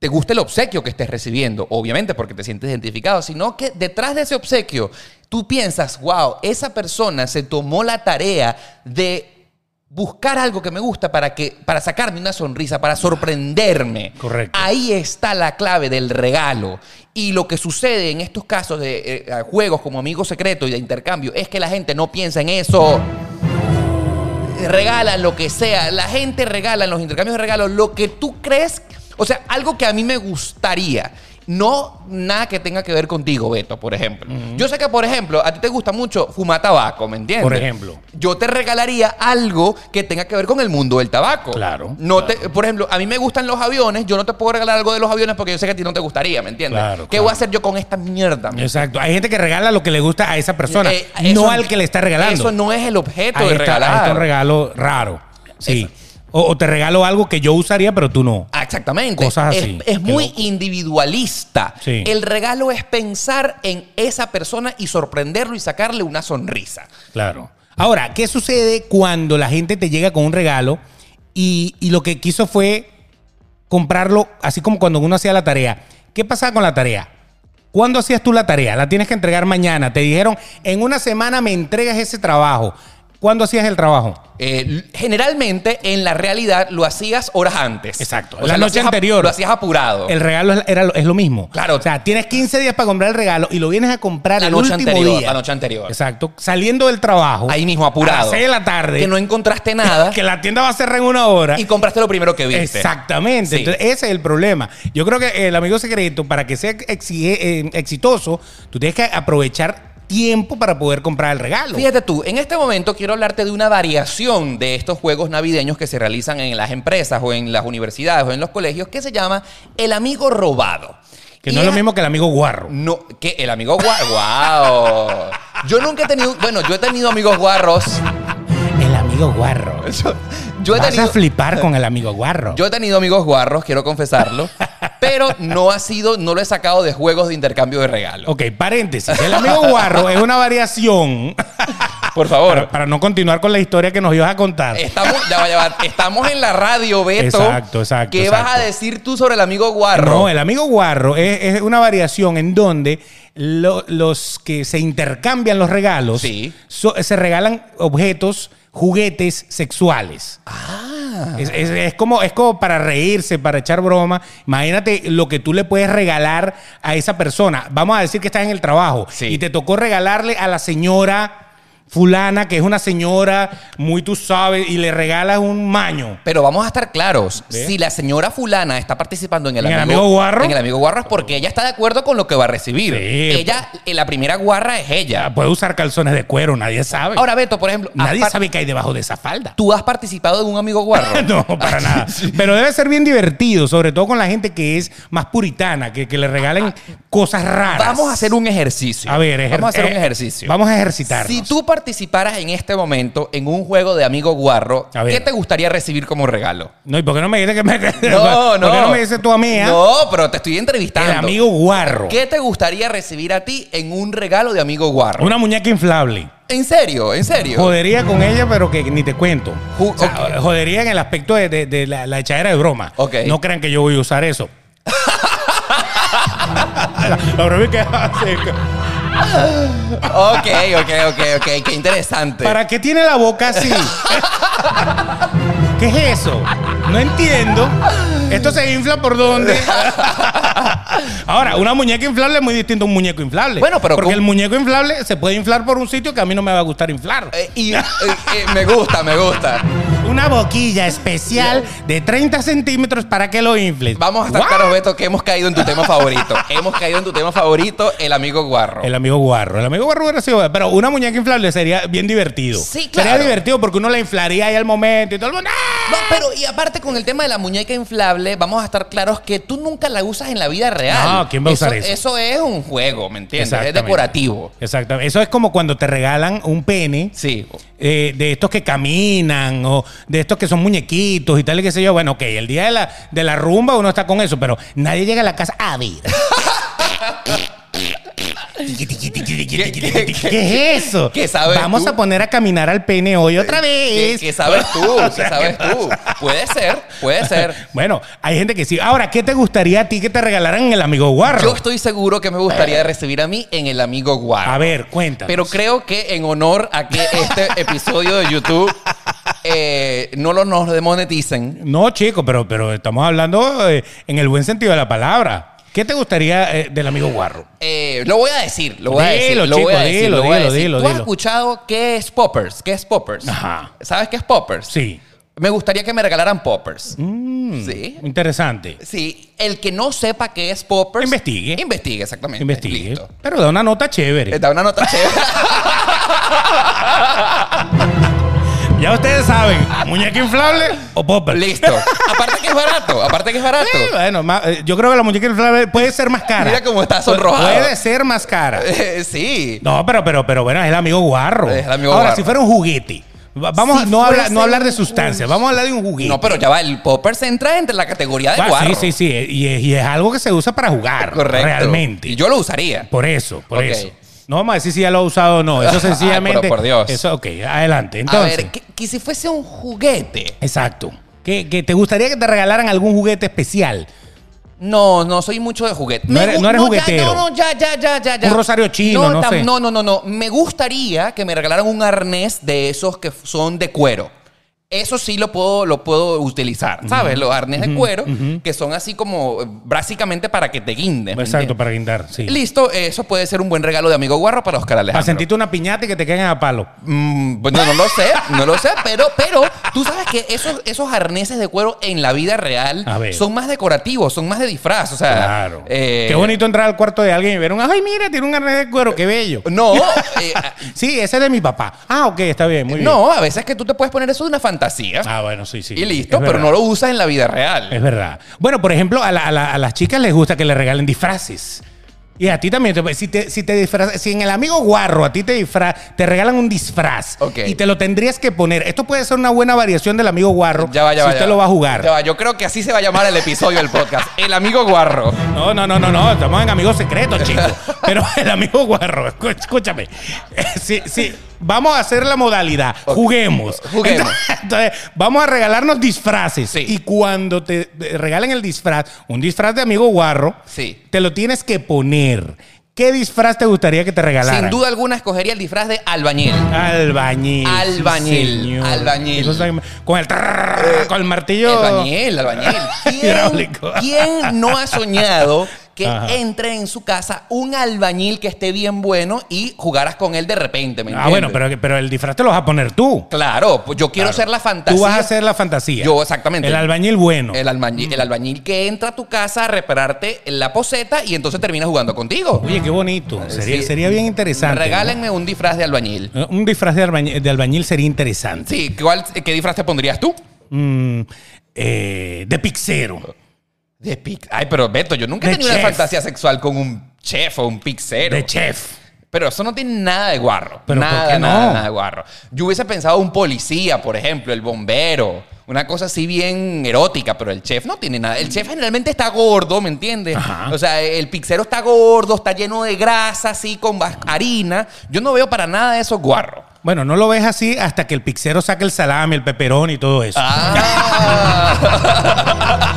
te guste el obsequio que estés recibiendo, obviamente porque te sientes identificado, sino que detrás de ese obsequio tú piensas, wow, esa persona se tomó la tarea de buscar algo que me gusta para, que, para sacarme una sonrisa, para sorprenderme. Correcto. Ahí está la clave del regalo. Y lo que sucede en estos casos de eh, juegos como Amigo Secreto y de intercambio es que la gente no piensa en eso regalan lo que sea. La gente regala en los intercambios de regalos lo que tú crees, o sea, algo que a mí me gustaría. No nada que tenga que ver contigo, Beto, por ejemplo. Yo sé que, por ejemplo, a ti te gusta mucho fumar tabaco, ¿me entiendes? Por ejemplo. Yo te regalaría algo que tenga que ver con el mundo del tabaco. Claro, No Te, por ejemplo, a mí me gustan los aviones, yo no te puedo regalar algo de los aviones porque yo sé que a ti no te gustaría, ¿me entiendes? Claro, ¿Qué claro. voy a hacer yo con esta mierda? Exacto. Hay gente que regala lo que le gusta a esa persona, Eh, eso- no al que le está regalando. Eso no es el objeto ahí de está, regalar. ahí está un regalo raro. Sí. O, o te regalo algo que yo usaría, pero tú no. Ah, Exactamente. Cosas así. Es, muy loco. individualista. Sí. El regalo es pensar en esa persona y sorprenderlo y sacarle una sonrisa. Claro. Ahora, ¿qué sucede cuando la gente te llega con un regalo y, y lo que quiso fue comprarlo así como cuando uno hacía la tarea? ¿Qué pasaba con la tarea? ¿Cuándo hacías tú la tarea? La tienes que entregar mañana. Te dijeron, en una semana me entregas ese trabajo. ¿Cuándo hacías el trabajo? Eh, generalmente, en la realidad, lo hacías horas antes. Exacto. O La noche anterior. Lo hacías apurado. El regalo es, era, lo- es lo mismo. Claro. O sea, tienes 15 días para comprar el regalo y lo vienes a comprar La el noche último anterior, día. la noche anterior. Exacto. Saliendo del trabajo. Ahí mismo, apurado. A las 6 de la tarde. Que no encontraste nada que la tienda va a cerrar en una hora. y compraste lo primero que viste. Exactamente. Sí. Entonces, ese es el problema. Yo creo que el amigo secreto, para que sea exige- eh, exitoso, tú tienes que aprovechar tiempo para poder comprar el regalo. Fíjate tú, en este momento quiero hablarte de una variación de estos juegos navideños que se realizan en las empresas o en las universidades o en los colegios que se llama el amigo robado. Que Y no es lo mismo que el amigo guarro. No, que el amigo guarro. ¡Wow! Yo nunca he tenido. Bueno, yo he tenido amigos guarros. Amigo guarro. Yo, yo he Vas tenido. a flipar con el amigo guarro. Yo he tenido amigos guarros, quiero confesarlo. pero no ha sido, no lo he sacado de juegos de intercambio de regalos. Ok, paréntesis. El amigo guarro es una variación. Por favor. Para, para no continuar con la historia que nos ibas a contar. Estamos, ya va, ya va. Estamos en la radio, Beto. Exacto, exacto, ¿Qué exacto. vas a decir tú sobre el amigo guarro? No, el amigo guarro es, es una variación en donde lo- los que se intercambian los regalos Sí. so- se regalan objetos, juguetes sexuales. Ah. Es, es- es como, es como para reírse, para echar broma. Imagínate lo que tú le puedes regalar a esa persona. Vamos a decir que estás en el trabajo Sí. y te tocó regalarle a la señora fulana, que es una señora muy tú sabes, y le regalas un maño. Pero vamos a estar claros. ¿Ve? Si la señora fulana está participando en el, ¿En el amigo, guarro? En el amigo guarro es porque ella está de acuerdo con lo que va a recibir. Sí. ella, eh, la primera guarra es ella. Puede usar calzones de cuero, nadie sabe. Ahora, Beto, por ejemplo, Nadie sabe qué hay debajo de esa falda. ¿tú has participado de un amigo guarro? No, para nada. Pero debe ser bien divertido, sobre todo con la gente que es más puritana, que, que le regalen cosas raras. Vamos a hacer un ejercicio. A ver, ejer- vamos a hacer un eh, ejercicio. Vamos a ejercitarnos. Si tú participaras en este momento en un juego de amigo guarro, A ver. ¿qué te gustaría recibir como regalo? No, ¿y por qué no me dices que me... No, no. ¿Por qué no me dices tú a mí? ah? No, pero te estoy entrevistando. El amigo guarro. ¿Qué te gustaría recibir a ti en un regalo de amigo guarro? Una muñeca inflable. ¿En serio? ¿En serio? Jodería con ella, pero que ni te cuento. Ju- O sea, ok. Jodería en el aspecto de, de- de la, la echadera de broma. Ok. No crean que yo voy a usar eso. la broma es que Ok, ok, ok, ok. Qué interesante. ¿Para qué tiene la boca así? ¿Qué es eso? No entiendo. ¿Esto se infla por dónde? Ahora, una muñeca inflable es muy distinto a un muñeco inflable. Bueno, pero Porque el muñeco inflable se puede inflar por un sitio que a mí no me va a gustar inflar. Eh, y eh, eh, me gusta, me gusta. Una boquilla especial de 30 centímetros para que lo infles. Vamos a estar claros, Beto, que hemos caído en tu tema favorito. hemos caído en tu tema favorito, el amigo guarro. El amigo guarro. El amigo guarro hubiera sido. Pero una muñeca inflable sería bien divertido. Sí, Sería claro. divertido porque uno la inflaría ahí al momento y todo el mundo. ¡ah! No, pero y aparte con el tema de la muñeca inflable, vamos a estar claros que tú nunca la usas en la vida real. No, ¿quién va a usar eso? Eso es un juego, ¿me entiendes? Es decorativo. Exactamente. Eso es como cuando te regalan un pene. Sí. eh, de estos que caminan o de estos que son muñequitos y tal y qué sé yo. Bueno, ok, el día de la, de la rumba uno está con eso, pero nadie llega a la casa a ver. ¿Qué es eso? ¿Qué sabes Vamos tú? a poner a caminar al pene hoy otra ¿Qué, vez. qué sabes tú? ¿Qué sabes ¿qué tú? Puede ser, puede ser. Bueno, hay gente que sí. Ahora, ¿qué te gustaría a ti que te regalaran en el amigo guarro? Yo estoy seguro que me gustaría recibir a mí en el amigo guarro. A ver, cuéntanos. Pero creo que en honor a que este episodio de YouTube eh, no lo nos demoneticen, No, chico, pero, pero estamos hablando eh, en el buen sentido de la palabra. ¿Qué te gustaría eh, del amigo guarro? eh, lo voy a decir, lo voy a decir, Dilo, lo voy a chico, decir, dilo, lo voy a dilo, decir. dilo, ¿Tú has dilo. escuchado qué es poppers? ¿Qué es poppers? Ajá. ¿Sabes qué es poppers? Sí. Me gustaría que me regalaran poppers. Mm, Sí. Interesante. Sí, el que no sepa qué es poppers. Investigue. Investigue, exactamente. Investigue. Listo. Pero da una nota chévere. Da una nota chévere. Ya ustedes saben, muñeca inflable o popper. Listo. Aparte que es barato, aparte que es barato. Eh, bueno, ma- eh, yo creo que la muñeca inflable puede ser más cara. Mira cómo está sonrojado. Puede ser más cara. Eh, sí. No, pero, pero, pero bueno, es el amigo guarro. Es el amigo Ahora, guarro. si fuera un juguete. va- Vamos Si a fuese hablar, no hablar de un sustancias, vamos a hablar de un juguete. No, pero ya va, el popper se entra entre la categoría de Ah, guarro. Sí, sí, sí. Y es, y es algo que se usa para jugar. Correcto. Realmente. Y yo lo usaría. Por eso, por Ok. eso. No vamos a decir si ya lo ha usado o no. Eso Ay, sencillamente. pero por Dios. Eso, ok, adelante. a Entonces. ver, que, que si fuese un juguete. Exacto. ¿Que, que te gustaría que te regalaran algún juguete especial? No, no soy mucho de juguete. No eres- no eres ya, juguetero. no, no, ya, ya, ya, ya, ya. Un rosario chino, no tam- sé. No, no, no, no. Me gustaría que me regalaran un arnés de esos que son de cuero. Eso sí lo puedo, lo puedo utilizar, ¿sabes? Los arnés de cuero, que son así como eh, básicamente para que te guindes. ¿me Exacto, para guindar, sí. Listo, eso puede ser un buen regalo de amigo guarro para Oscar Para Alejandro. sentirte una piñata y que te caigan a palo. Mm, pues no, lo sé, no lo sé, pero, pero tú sabes que esos, esos arneses de cuero en la vida real son más decorativos, son más de disfraz. O sea, Claro. eh, Qué bonito entrar al cuarto de alguien y ver un, ay, mira, tiene un arnés de cuero, qué bello. No, eh, Sí, ese es de mi papá. Ah, ok, está bien, muy bien. no, a veces que tú te puedes poner eso de una fantasía Ah, bueno, sí, sí. y listo, pero no lo usas en la vida real. Es verdad. Bueno, por ejemplo, a, la- a la- a las chicas les gusta que le regalen disfraces. Y a ti también. Si te, si te disfrazas, si en el amigo guarro a ti te disfra, te regalan un disfraz y te lo tendrías que poner. Esto puede ser una buena variación del amigo guarro Ya va, ya si va. usted ya lo va a jugar. Ya va, yo creo que así se va a llamar el episodio del podcast. El amigo guarro. No, no, no, no, no. Estamos en amigos secretos, chicos. Pero el amigo guarro, escúchame. Sí, sí. Vamos a hacer la modalidad. Juguemos. Juguemos. Entonces, entonces, vamos a regalarnos disfraces. Sí. Y cuando te regalen el disfraz, un disfraz de amigo guarro, Sí. Te lo tienes que poner. ¿Qué disfraz te gustaría que te regalaran? Sin duda alguna escogería el disfraz de albañil. Albañil. Albañil, albañil. Con el, trrr, con el martillo. Albañil, albañil. ¿Quién, Hidráulico. quién no ha soñado que Ajá. entre en su casa un albañil que esté bien bueno y jugaras con él de repente? ¿me Ah, bueno, pero, pero el disfraz te lo vas a poner tú. Claro, pues yo quiero Claro. ser la fantasía. Tú vas a hacer la fantasía. Yo, exactamente. El albañil bueno. El albañil, el albañil que entra a tu casa a repararte la poseta y entonces termina jugando contigo. Oye, qué bonito. Sería, Sí. sería bien interesante. Regálenme un disfraz de albañil. ¿no? Un disfraz de albañil, de albañil sería interesante. Sí, ¿cuál- ¿qué disfraz te pondrías tú? Mm, eh, de pixero. De pic. Ay, pero Beto, yo nunca he tenido una chef. fantasía sexual con un chef o un pixero. De chef. Pero eso no tiene nada de guarro. ¿Pero por nada, qué no? nada, nada de guarro. Yo hubiese pensado un policía, por ejemplo, el bombero. Una cosa así bien erótica, pero el chef no tiene nada. El chef generalmente está gordo, ¿me entiendes? Ajá. O sea, el pixero está gordo, está lleno de grasa, así, con harina. Yo no veo para nada de eso guarro. Bueno, no lo ves así hasta que el pixero saque el salami, el peperón y todo eso. Ah.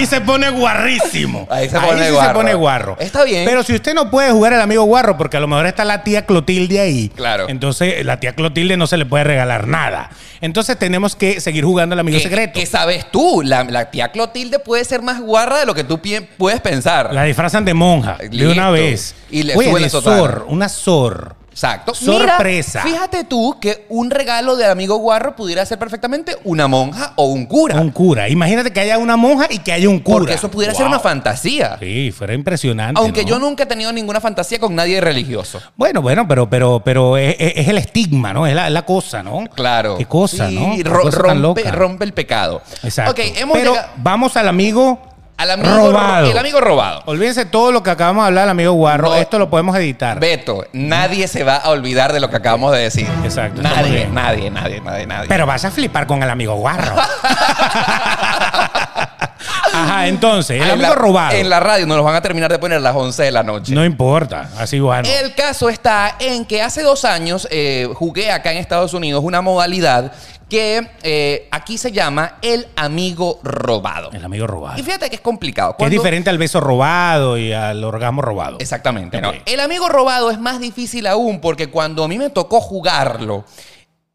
Ahí se pone guarrísimo. Ahí se pone sí guarro. se pone guarro. Está bien. Pero si usted no puede jugar el amigo guarro, porque a lo mejor está la tía Clotilde ahí. Claro. Entonces, la tía Clotilde no se le puede regalar nada. Entonces, tenemos que seguir jugando el amigo ¿Qué, secreto. qué sabes tú? La, la tía Clotilde puede ser más guarra de lo que tú puedes pensar. La disfrazan de monja. De una vez. Y le Oye, de. Zor, una Zor. Exacto. Sorpresa. Mira, fíjate tú que un regalo de amigo guarro pudiera ser perfectamente una monja o un cura. Un cura. Imagínate que haya una monja y que haya un cura. porque eso pudiera ser una fantasía. Sí, fuera impresionante. Aunque ¿no? yo nunca he tenido ninguna fantasía con nadie religioso. Bueno, bueno, pero, pero, pero es, el estigma, ¿no? Es la, la cosa, ¿no? Claro. Qué cosa, Sí, ¿no? Qué ro- cosa rompe, el pecado. Exacto. Ok, hemos pero llegado vamos al amigo, al amigo robado. ro- El amigo robado. Olvídense todo lo que acabamos de hablar del amigo Guarro. No. Esto lo podemos editar. Beto, nadie se va a olvidar de lo que acabamos de decir. Exacto, Nadie, nadie, nadie, nadie, nadie. Pero vas a flipar con el amigo Guarro. Ajá, entonces, el En amigo la- robado. En la radio nos los van a terminar de poner a las 11 de la noche. No importa, así bueno. El caso está en que hace dos años eh, jugué acá en Estados Unidos una modalidad que eh, aquí se llama el amigo robado. El amigo robado. Y fíjate que es complicado. Es diferente al beso robado y al orgasmo robado. Exactamente. ¿no? El amigo robado es más difícil aún porque cuando a mí me tocó jugarlo,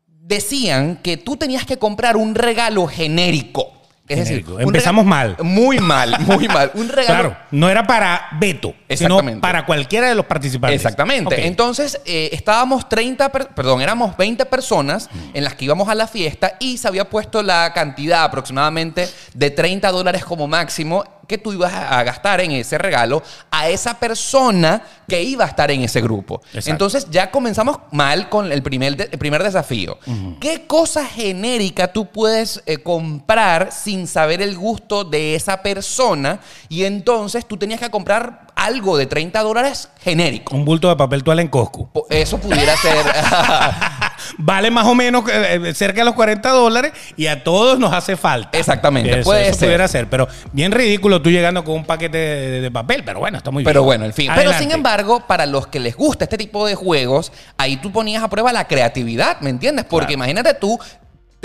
decían que tú tenías que comprar un regalo genérico. Es Genérico. decir, Empezamos mal. Muy mal, muy mal. Un regalo. Claro, no era para Beto, sino Exactamente. para cualquiera de los participantes. Exactamente. Entonces, eh, estábamos 30, per- perdón, éramos 20 personas en las que íbamos a la fiesta y se había puesto la cantidad aproximadamente de 30 dólares como máximo que tú ibas a gastar en ese regalo a esa persona que iba a estar en ese grupo. Exacto. Entonces ya comenzamos mal con el primer, de- el primer desafío. ¿Qué cosa genérica tú puedes eh, comprar sin saber el gusto de esa persona? Y entonces tú tenías que comprar algo de 30 dólares genérico. Un bulto de papel toalla en Costco. Eso pudiera ser. Vale más o menos eh, eh, cerca de los 40 dólares y a todos nos hace falta. Exactamente, Eso, puede eso ser. pudiera ser, pero bien ridículo tú llegando con un paquete de, de papel, pero bueno, está muy bien. Pero bueno, en fin. Pero sin embargo, para los que les gusta este tipo de juegos, ahí tú ponías a prueba la creatividad, ¿me entiendes? Porque Claro. imagínate tú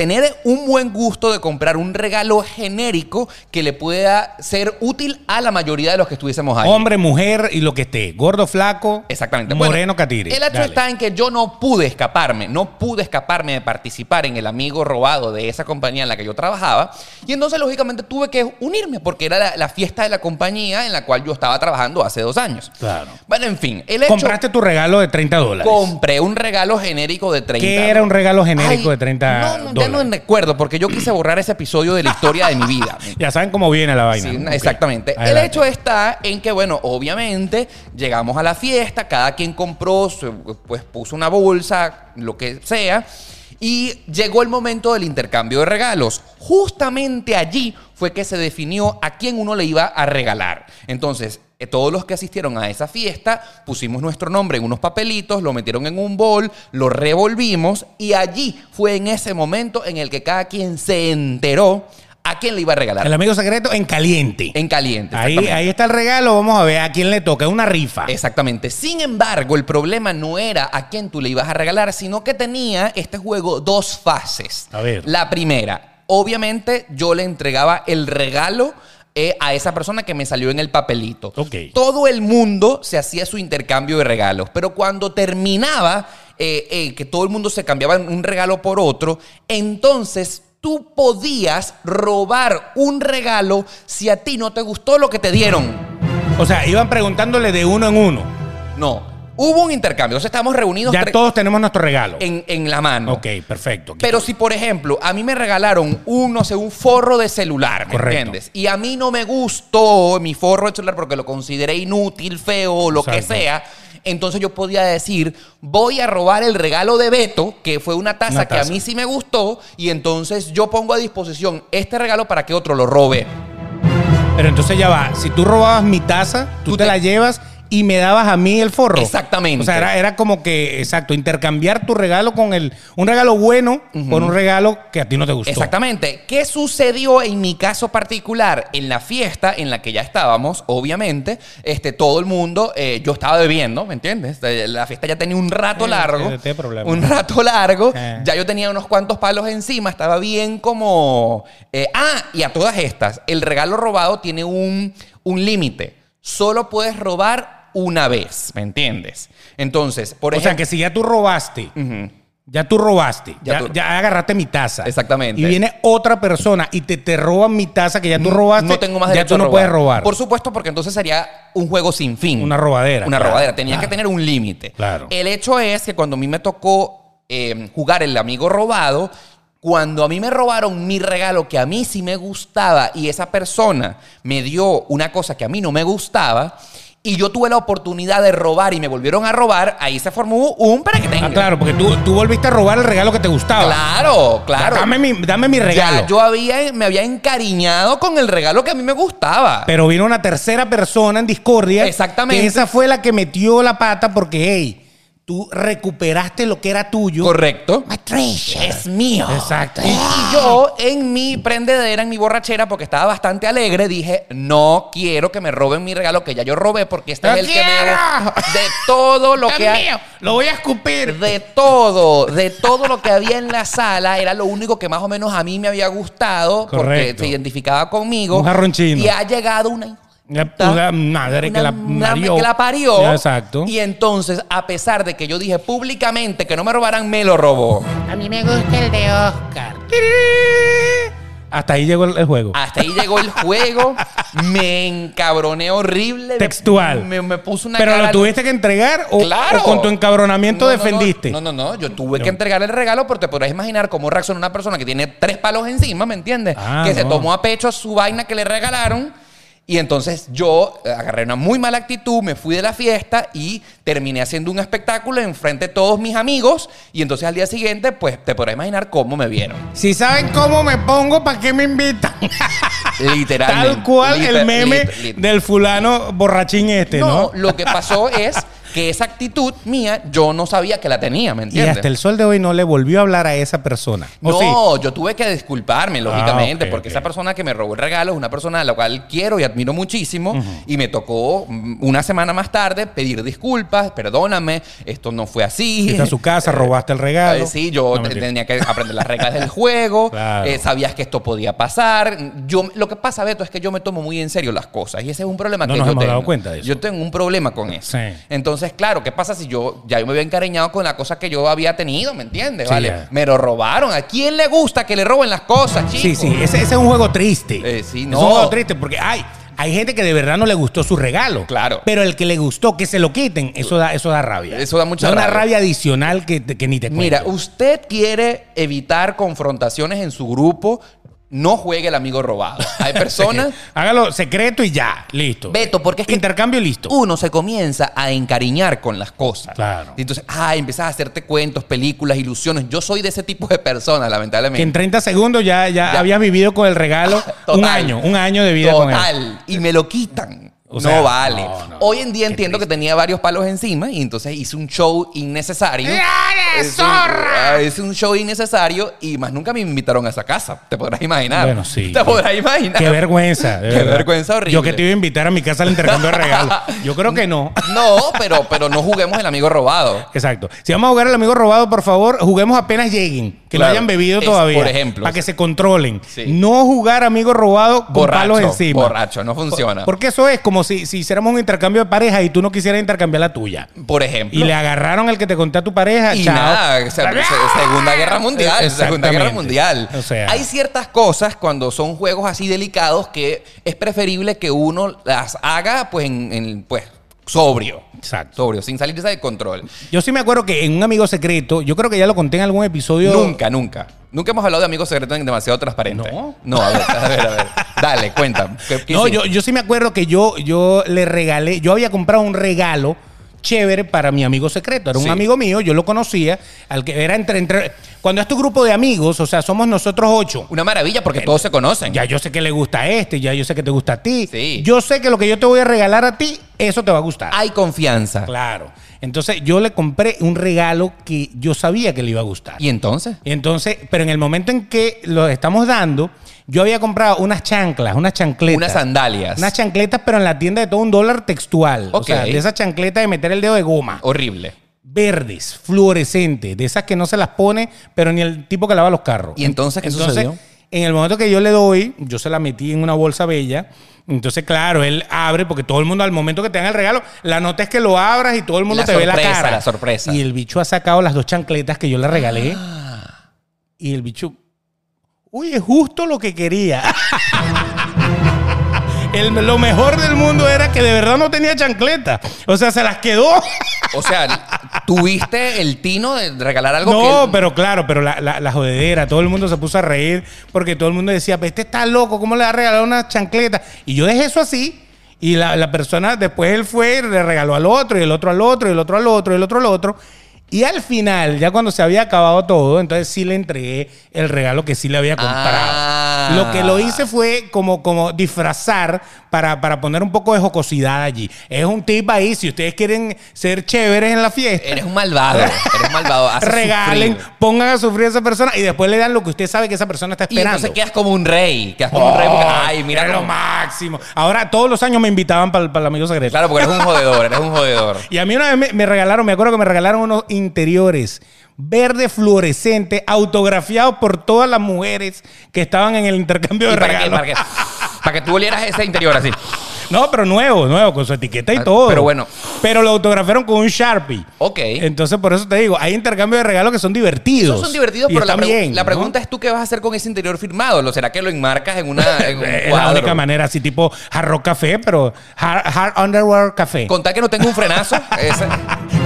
tener un buen gusto de comprar un regalo genérico que le pueda ser útil a la mayoría de los que estuviésemos ahí. Hombre, mujer y lo que esté. Gordo, flaco. Exactamente. Moreno, Bueno, catire. El hecho Dale. está en que yo no pude escaparme, no pude escaparme de participar en el amigo robado de esa compañía en la que yo trabajaba. Y entonces, lógicamente, tuve que unirme porque era la, la fiesta de la compañía en la cual yo estaba trabajando hace dos años. Claro. Bueno, en fin, el hecho. Compraste tu regalo de 30 dólares. Compré un regalo genérico de 30 ¿Qué era un regalo genérico Ay, de 30 no, no, Ya dólares? no recuerdo porque yo quise borrar ese episodio de la historia de mi vida. Ya saben cómo viene la vaina. Exactamente. Adelante. El hecho está en que, bueno, obviamente llegamos a la fiesta, cada quien compró, pues puso una bolsa, lo que sea, y llegó el momento del intercambio de regalos. Justamente allí fue que se definió a quién uno le iba a regalar. Entonces, todos los que asistieron a esa fiesta pusimos nuestro nombre en unos papelitos, lo metieron en un bol, lo revolvimos y allí fue en ese momento en el que cada quien se enteró a quién le iba a regalar. El amigo secreto en caliente. En caliente. ahí, ahí está el regalo. Vamos a ver a quién le toca. Una rifa. Exactamente. Sin embargo, el problema no era a quién tú le ibas a regalar, sino que tenía este juego dos fases. A ver. La primera, obviamente yo le entregaba el regalo eh, a esa persona que me salió en el papelito. Todo el mundo se hacía su intercambio de regalos, pero cuando terminaba, eh, eh, que todo el mundo se cambiaba un regalo por otro, entonces tú podías robar un regalo si a ti no te gustó lo que te dieron. O sea, iban preguntándole de uno en uno. No, hubo un intercambio. Entonces estamos reunidos Ya todos tenemos nuestro regalo. en, en la mano. Ok, perfecto. Pero si, por ejemplo, a mí me regalaron un, no sé, un forro de celular, ¿me Correcto. entiendes? Y a mí no me gustó mi forro de celular porque lo consideré inútil, feo lo que sea. Entonces yo podía decir, voy a robar el regalo de Beto, que fue una taza, Una que a mí sí me gustó, y entonces yo pongo a disposición este regalo para que otro lo robe. Pero entonces ya va. Si tú robabas mi taza, tú, Tú te, te- la llevas y me dabas a mí el forro. Exactamente. O sea, era, era como que, exacto, intercambiar tu regalo con el. Un regalo bueno por un regalo que a ti no te gustó. Exactamente. ¿Qué sucedió en mi caso particular? En la fiesta en la que ya estábamos, obviamente, este, todo el mundo, eh, yo estaba bebiendo, ¿me entiendes? La fiesta ya tenía un rato Eh, largo. eh. Un rato largo. Eh. Ya yo tenía unos cuantos palos encima, estaba bien como... eh, ah, y a todas estas, el regalo robado tiene un, un límite. Solo puedes robar una vez, ¿me entiendes? Entonces, por o ejemplo... sea, que si ya tú robaste, ya tú robaste, Ya ya, tú- ya agarraste mi taza. Exactamente. Y viene otra persona y te, te roban mi taza que ya tú robaste. No tengo más Ya derecho tú no a robar. puedes robar. Por supuesto, porque entonces sería un juego sin fin. Una robadera, Una claro, robadera. Tenía claro. que tener un límite. Claro. El hecho es que cuando a mí me tocó eh, jugar el amigo robado, cuando a mí me robaron mi regalo que a mí sí me gustaba y esa persona me dio una cosa que a mí no me gustaba y yo tuve la oportunidad de robar y me volvieron a robar, ahí se formó un para que tenga. Ah, claro, porque tú, tú volviste a robar el regalo que te gustaba. Claro, claro. Dame mi, dame mi regalo. Ya yo había, me había encariñado con el regalo que a mí me gustaba. Pero vino una tercera persona en discordia. Exactamente. Que esa fue la que metió la pata porque, hey, tú recuperaste lo que era tuyo. Correcto. My treasure. Es mío. Exacto. Y, y yo, en mi prendedera, en mi borrachera, porque estaba bastante alegre, dije: No quiero que me roben mi regalo que ya yo robé, porque este ¡No es el que me. De todo lo que Es hay. mío. Lo voy a escupir. De todo, de todo lo que había en la sala, era lo único que más o menos a mí me había gustado, porque Correcto. se identificaba conmigo. Un jarrón chino. Y ha llegado una. Una- una madre que la parió. que la parió. Ya, exacto. Y entonces, a pesar de que yo dije públicamente que no me robaran, me lo robó. A mí me gusta el de Oscar. Hasta ahí llegó el, juego. Hasta ahí llegó el juego. me encabroné horrible. Textual. Me, me puso una Pero cara- lo tuviste que entregar o, Claro. o con tu encabronamiento No, no, no. defendiste. No, no, no. Yo tuve que entregar el regalo porque te podrás imaginar cómo reacciona una persona que tiene tres palos encima, ¿me entiendes? Ah, que se tomó a pecho su vaina que le regalaron. Y entonces yo eh, agarré una muy mala actitud, me fui de la fiesta y terminé haciendo un espectáculo en frente de todos mis amigos. Y entonces al día siguiente, pues te podrás imaginar cómo me vieron. Si saben cómo me pongo, ¿para qué me invitan? Literalmente. Tal cual Liter- el meme del fulano borrachín este, ¿no? No, lo que pasó es que esa actitud mía yo no sabía que la tenía, ¿me Y entiendes? hasta el sol de hoy no le volvió a hablar a esa persona. ¿O sí? No, yo tuve que disculparme, lógicamente, Ah, ok, porque esa persona que me robó el regalo es una persona a la cual quiero y admiro muchísimo. Y me tocó mm, una semana más tarde pedir disculpas, perdóname, esto no fue así. Fuiste a su casa, robaste el regalo. Eh, sí, yo No, tenía que aprender las reglas del juego. Claro. eh, sabías que esto podía pasar. Yo, lo que pasa, Beto, es que yo me tomo muy en serio las cosas. Y ese es un problema No que nos yo hemos tengo. dado cuenta de eso. Yo tengo un problema con eso. Sí. Entonces, claro, ¿qué pasa si yo ya yo me había encariñado con la cosa que yo había tenido? ¿Me entiendes? Sí, vale. ya. Me lo robaron. ¿A quién le gusta que le roben las cosas, chicos? Sí, sí, ese, ese es un juego triste. Eh, sí, Es no. un juego triste porque hay, hay gente que de verdad no le gustó su regalo. Claro. Pero el que le gustó que se lo quiten, eso da, eso da rabia. Eso da mucha una rabia. rabia adicional que, que ni te cuento. Mira, usted quiere evitar confrontaciones en su grupo, no juegue el amigo robado. Hay personas... Hágalo secreto y ya, listo. Beto, porque es que Intercambio listo. uno se comienza a encariñar con las cosas. Claro. Y entonces, ah, empiezas a hacerte cuentos, películas, ilusiones. Yo soy de ese tipo de personas, que lamentablemente. en 30 segundos ya, ya, Ya. habías vivido con el regalo un año, un año de vida con él. Total. Y me lo quitan. O sea, no vale. no, no. Hoy en día entiendo que tenía varios palos encima y entonces hice un show innecesario. ¡Dale, Es un- zorra! ah, Hice un show innecesario y más nunca me invitaron a esa casa. Te podrás imaginar. Bueno, sí. Te podrás imaginar. Qué vergüenza. Qué verdad. vergüenza horrible. Yo que te iba a invitar a mi casa al intercambio de regalos. Yo creo que no. No, pero, pero no juguemos el amigo robado. Exacto. Si vamos a jugar al amigo robado, por favor, juguemos apenas lleguen. Que Claro. no hayan bebido Es, todavía. por ejemplo. Para que se controlen. Sí. No jugar amigo robado con Borracho, palos encima. borracho, no funciona. Porque eso es como si, si hiciéramos un intercambio de pareja y tú no quisieras intercambiar la tuya. Por ejemplo. Y le agarraron al que te conté a tu pareja. Y chao. nada, se- se- Segunda Guerra Mundial. Segunda Guerra. Mundial. O sea. Hay ciertas cosas cuando son juegos así delicados que es preferible que uno las haga pues en, en, pues sobrio. Exacto. Sobrio, sin salirse de control. Yo sí me acuerdo que en un amigo secreto, yo creo que ya lo conté en algún episodio. Nunca, nunca. Nunca hemos hablado de amigos secretos en demasiado transparente. No. No, a ver, a ver, a ver. Dale, cuéntame. ¿Qué- qué No, yo, yo sí me acuerdo que yo, yo le regalé, yo había comprado un regalo chévere para mi amigo secreto. Era un Sí. amigo mío, yo lo conocía, al que era entre, entre. Cuando es tu grupo de amigos, o sea, somos nosotros ocho. Una maravilla porque todos se conocen. Ya yo sé que le gusta a este, ya yo sé que te gusta a ti. Sí. Yo sé que lo que yo te voy a regalar a ti, eso te va a gustar. Hay confianza. Claro. Entonces yo le compré un regalo que yo sabía que le iba a gustar. ¿Y entonces? Y entonces, pero en el momento en que lo estamos dando, yo había comprado unas chanclas, unas chancletas. Unas sandalias. Unas chancletas, pero en la tienda de todo un dólar textual. O Ok. sea, de esas chancletas de meter el dedo de goma. Horrible. Verdes, fluorescentes, de esas que no se las pone, pero ni el tipo que lava los carros. ¿Y entonces qué sucedió? En el momento que yo le doy, yo se la metí en una bolsa bella. Entonces, claro, él abre, porque todo el mundo al momento que te dan el regalo, la nota es que lo abras y todo el mundo La te ve la cara. la sorpresa. Y el bicho ha sacado las dos chancletas que yo le regalé. Ah. Y el bicho, uy, es justo lo que quería. El- lo mejor del mundo era que de verdad no tenía chancleta. O sea, se las quedó. O sea, tuviste el tino de regalar algo No, que... pero claro, pero la, la- la jodedera, todo el mundo se puso a reír porque todo el mundo decía, "Pues este está loco, ¿cómo le va a regalar una chancleta? Y yo dejé eso así. Y la, la persona, después él fue, y le regaló al otro, y el otro al otro, y el otro al otro, y el otro al otro. Y al final, ya cuando se había acabado todo, entonces sí le entregué el regalo que sí le había comprado. Ah. Lo que lo hice fue como, como disfrazar para, para poner un poco de jocosidad allí. Es un tip ahí, si ustedes quieren ser chéveres en la fiesta. Eres un malvado. Eres malvado. Regalen, sufrir. pongan a sufrir a esa persona y después le dan lo que usted sabe que esa persona está Y esperando. entonces quedas como un rey. Quedas como un rey porque, Oh, ay, mira lo máximo. Ahora todos los años me invitaban para, el amigo secreto. Claro, porque eres un jodedor, eres un jodedor. Y a mí una vez me, me regalaron, me acuerdo que me regalaron unos interiores verde fluorescente autografiados por todas las mujeres que estaban en el intercambio ¿Y de para, regalos. para, qué? Para que tú olieras ese interior así. No, pero nuevo, nuevo, con su etiqueta y Ah, todo. pero bueno. Pero lo autografiaron con un Sharpie. Ok. Entonces, por eso te digo, hay intercambios de regalos que son divertidos. Esos son divertidos, pero la, están pregu- bien, la ¿no? pregunta es tú qué vas a hacer con ese interior firmado. ¿Lo será que lo enmarcas en, una, en un Es la única manera, así tipo hard rock café, pero hard, hard underwear café. Con, Contar que no tengo un frenazo.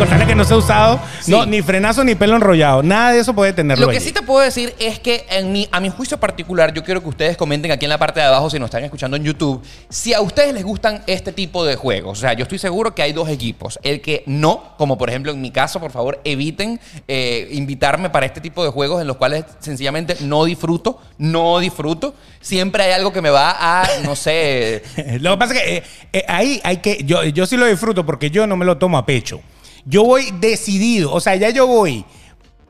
tal que no se ha usado, Sí. no, ni frenazo ni pelo enrollado. Nada de eso puede tenerlo Lo que allí. sí te puedo decir es que en mi, a mi juicio particular, yo quiero que ustedes comenten aquí en la parte de abajo si nos están escuchando en YouTube, si a ustedes les gustan este tipo de juegos. O sea, yo estoy seguro que hay dos equipos. El que no, como por ejemplo en mi caso, por favor, eviten eh, invitarme para este tipo de juegos en los cuales sencillamente no disfruto, no disfruto. Siempre hay algo que me va a, no sé, Lo que pasa es que eh, eh, ahí hay que. Yo, yo sí lo disfruto porque yo no me lo tomo a pecho. Yo voy decidido, o sea, ya yo voy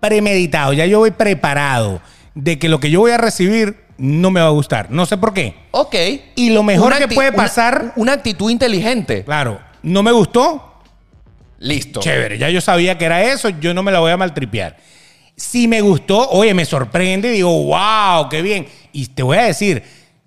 premeditado, ya yo voy preparado de que lo que yo voy a recibir no me va a gustar. No sé por qué. ok. Y lo mejor Una que puede una- pasar- Una, actitud inteligente. Claro, no me gustó, Listo. chévere. Ya yo sabía que era eso, yo no me la voy a maltripear. Si me gustó, oye, me sorprende, digo, wow, qué bien. Y te voy a decir,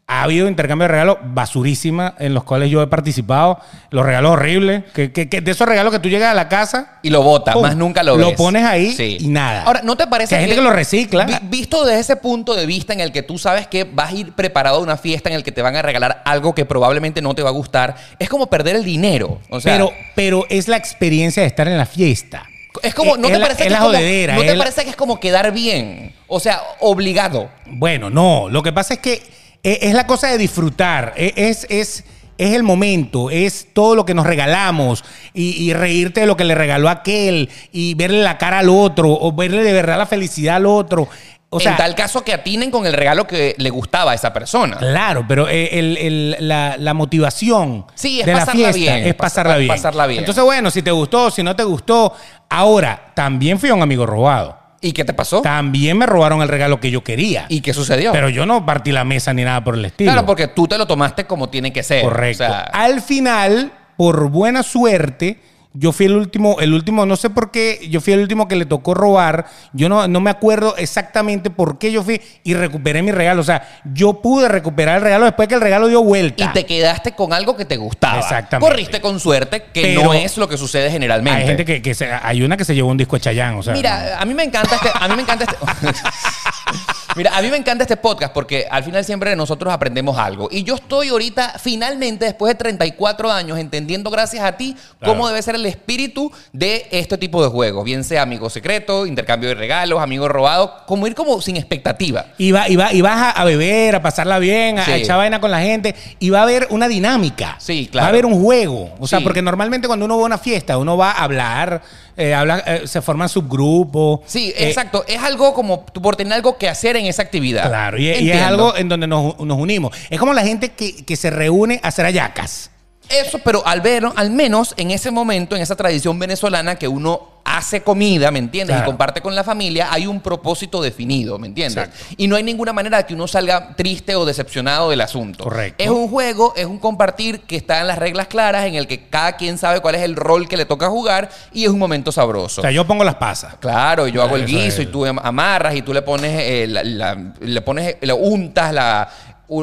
ha habido intercambio de regalos basurísima en los cuales yo he participado, los regalos horribles, que, que- que de esos regalos que tú llegas a la casa Y lo bota, ¡pum! más nunca lo ves. Lo pones ahí Sí. y nada. Ahora, ¿no te parece Que hay gente que lo recicla. vi- visto desde ese punto de vista en el que tú sabes que vas a ir preparado a una fiesta en el que te van a regalar algo que probablemente no te va a gustar, es como perder el dinero. O sea, pero, pero es la experiencia de estar en la fiesta. es como, ¿no es te la- parece es que como, jodedera, ¿no te la- parece que es como quedar bien? O sea, obligado. Bueno, no. Lo que pasa es que e- es la cosa de disfrutar. E- Es, es, es el momento. Es todo lo que nos regalamos. Y, y reírte de lo que le regaló aquel. Y verle la cara al otro. O verle de verdad la felicidad al otro. O sea, en tal caso que atinen con el regalo que le gustaba a esa persona. Claro, pero eh, el- el- la, la motivación Sí, es de la pasarla fiesta bien, es pas- pasarla pa- bien. pasarla bien. Entonces, bueno, si te gustó, si no te gustó. Ahora, también fui a un amigo robado. ¿Y qué te pasó? También me robaron el regalo que yo quería. ¿Y qué sucedió? Pero yo no partí la mesa ni nada por el estilo. claro, porque tú te lo tomaste como tiene que ser. Correcto. O sea, Al final, por buena suerte, yo fui el último, el último, no sé por qué, yo fui el último que le tocó robar. Yo no, no me acuerdo exactamente por qué yo fui y recuperé mi regalo. O sea, yo pude recuperar el regalo después que el regalo dio vuelta. y te quedaste con algo que te gustaba. Exactamente. Corriste con suerte, que Pero no es lo que sucede generalmente. Hay gente que, que se- hay una que se llevó un disco de Chayanne, o sea. Mira, a mí me encanta este. A mí me encanta este. Mira, a mí me encanta este podcast porque al final siempre nosotros aprendemos algo. Y yo estoy ahorita, finalmente, después de 34 años, entendiendo gracias a ti Claro. cómo debe ser el espíritu de este tipo de juegos. Bien sea amigo secreto, intercambio de regalos, amigo robado, como ir como sin expectativa. Y, va, y, va, y vas a, beber, a pasarla bien, a, Sí. a echar vaina con la gente. Y va a haber una dinámica. Sí, claro. Va a haber un juego. O sea, Sí. porque normalmente cuando uno va a una fiesta, uno va a hablar, eh, habla- eh, se forman subgrupos. Sí, Eh, exacto. Es algo como por tener algo que hacer en esa actividad. Claro, y, y es algo en donde nos, nos unimos. Es como la gente que, que se reúne a hacer ayacas. Eso, pero al ver, al menos en ese momento, en esa tradición venezolana que uno hace comida, ¿me entiendes? Claro. Y comparte con la familia, hay un propósito definido, ¿me entiendes? Exacto. Y no hay ninguna manera de que uno salga triste o decepcionado del asunto. Correcto. Es un juego, es un compartir que está en las reglas claras, en el que cada quien sabe cuál es el rol que le toca jugar y es un momento sabroso. O sea, yo pongo las pasas. Claro, yo hago el guiso es. y tú amarras y tú le pones, eh, la, la- le pones, le untas la,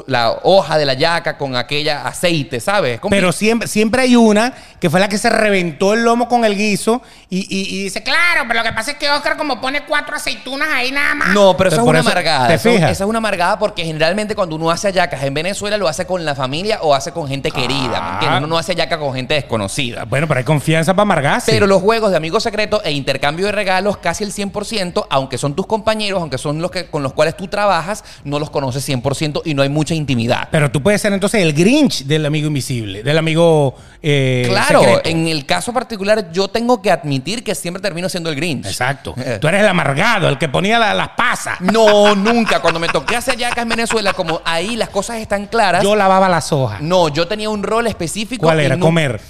la hoja de la yaca con aquella aceite, ¿sabes? Como- Pero siempre, siempre hay una que fue la que se reventó el lomo con el guiso y, y- y dice, Claro, pero lo que pasa es que Oscar como pone cuatro aceitunas ahí nada más. No, pero eso es Por una eso, amargada. ¿te Eso, fijas? esa es una amargada porque generalmente cuando uno hace hallacas en Venezuela lo hace con la familia o hace con gente querida, ¿me Ah. Uno no hace hallaca con gente desconocida. bueno, pero hay confianza para amargarse. Pero los juegos de amigos secretos e intercambio de regalos, casi el 100%, aunque son tus compañeros, aunque son los que, con los cuales tú trabajas, no los conoces 100% y no hay mucha intimidad. Pero tú puedes ser entonces el Grinch del amigo invisible, del amigo eh, Claro, secreto. en el caso particular yo tengo que admitir que siempre termino siendo el Grinch. Exacto. Eh. Tú eres el amargado, el que ponía la- las pasas. No, nunca. Cuando me toqué hacer yacas en Venezuela, como ahí las cosas están claras. Yo lavaba las hojas. No, yo tenía un rol específico. ¿Cuál era? no- Comer.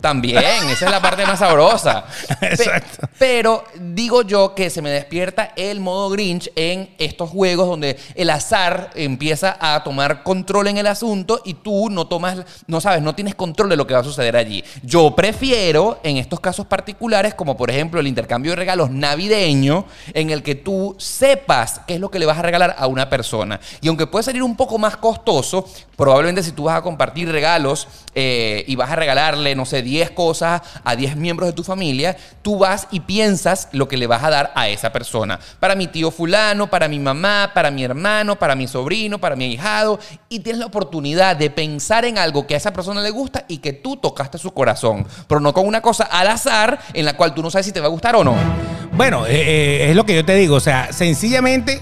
También, esa es la parte más sabrosa. Exacto. pero digo yo que se me despierta el modo Grinch en estos juegos donde el azar empieza a tomar control en el asunto y tú no tomas, no sabes, no tienes control de lo que va a suceder allí. Yo prefiero en estos casos particulares, como por ejemplo el intercambio de regalos navideño, en el que tú sepas qué es lo que le vas a regalar a una persona. Y aunque puede salir un poco más costoso, probablemente si tú vas a compartir regalos eh, y vas a regalarle, no sé, 10 cosas a 10 miembros de tu familia, tú vas y piensas lo que le vas a dar a esa persona. Para mi tío fulano, para mi mamá, para mi hermano, para mi sobrino, para mi Y tienes la oportunidad de pensar en algo que a esa persona le gusta y que tú tocaste su corazón. Pero no con una cosa al azar en la cual tú no sabes si te va a gustar o no. Bueno, eh, eh, es lo que yo te digo. O sea, sencillamente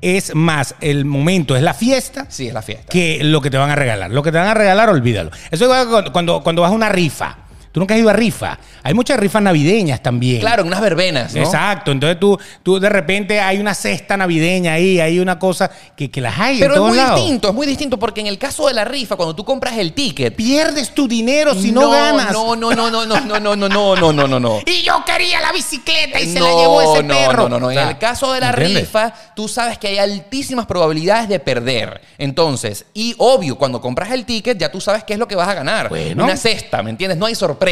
es más el momento, es la fiesta. Sí, es la fiesta. que lo que te van a regalar. Lo que te van a regalar, olvídalo. Eso es igual cuando, cuando, cuando vas a una rifa. Tú nunca has ido a rifa. Hay muchas rifas navideñas también. Claro, en unas verbenas, ¿no? Exacto. Entonces tú, tú de repente hay una cesta navideña ahí, hay una cosa que, que las hay Pero en es todos muy lados. distinto, es muy distinto porque en el caso de la rifa, cuando tú compras el ticket, Pierdes tu dinero si no, ganas. No, no, no, no, no, no, no, no, no, no, no, no. Y yo quería la bicicleta y se la llevó ese no, perro. No, no, no. En O sea, el caso de la ¿entiendes? rifa, tú sabes que hay altísimas probabilidades de perder. Entonces, y obvio, cuando compras el ticket, ya tú sabes qué es lo que vas a ganar. Bueno. Una cesta, ¿me entiendes? No hay sorpresa.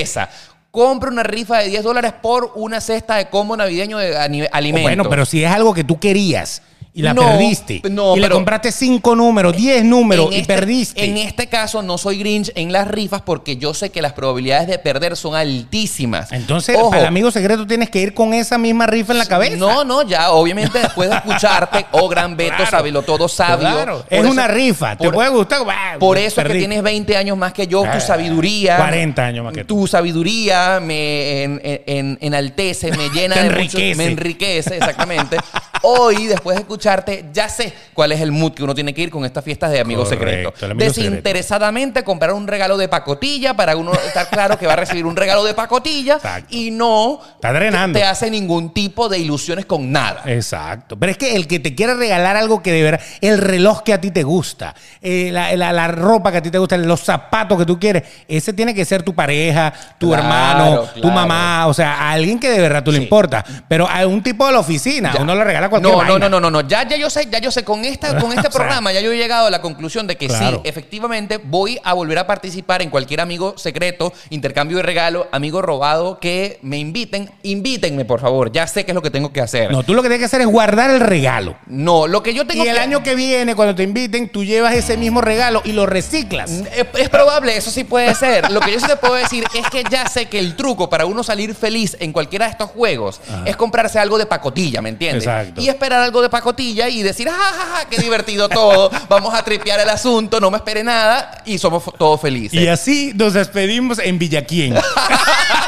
Compra una rifa de 10 dólares por una cesta de combo navideño de alimentos. Bueno, pero si es algo que tú querías y la No, perdiste. no, y le pero- compraste cinco números, diez números y este- perdiste. En este caso no soy Grinch en las rifas porque yo sé que las probabilidades de perder son altísimas. Entonces, Ojo, para el amigo secreto tienes que ir con esa misma rifa en la cabeza. No, no, ya, obviamente después de escucharte, oh gran Beto, Claro. sabelo todo sabio. Claro, es eso- una rifa. Te puede gustar. bah, Por eso que tienes 20 años más que yo, tu sabiduría. 40 años más que tú. Tu sabiduría me en- en- en- enaltece, me llena Te de enriquece. mucho- me enriquece, exactamente. Hoy, después de escucharte, ya sé cuál es el mood que uno tiene que ir con estas fiestas de amigos Correcto, secretos. secreto. Desinteresadamente comprar un regalo de pacotilla para uno estar claro que va a recibir un regalo de pacotilla Exacto. y no Está drenando. te hace ningún tipo de ilusiones con nada. Exacto. Pero es que el que te quiere regalar algo que de verdad, el reloj que a ti te gusta, eh, la, la- la ropa que a ti te gusta, los zapatos que tú quieres, ese tiene que ser tu pareja, tu Claro, hermano, tu mamá, o sea, a alguien que de verdad tú le importa. Pero a un tipo de la oficina, Ya. uno le regala cualquier no, vaina. no, no, no, no. Ya, ya yo sé, ya yo sé, con, esta, con este programa ya yo he llegado a la conclusión de que Claro. sí, efectivamente voy a volver a participar en cualquier amigo secreto, intercambio de regalo, amigo robado, que me inviten. Invítenme, por favor. Ya sé qué es lo que tengo que hacer. No, tú lo que tienes que hacer es guardar el regalo. No, lo que yo tengo Y el que año que viene, cuando te inviten, tú llevas ese mismo regalo y lo reciclas. Es, es probable, eso sí puede ser. Lo que yo sí te puedo decir es que ya sé que el truco para uno salir feliz en cualquiera de estos juegos es comprarse algo de pacotilla, ¿me entiendes? Exacto. Y esperar algo de pacotilla y decir, ¡ah, ja, ja, qué divertido todo! Vamos a tripear el asunto, no me espere nada y somos todos felices. Y así nos despedimos en Villaquien.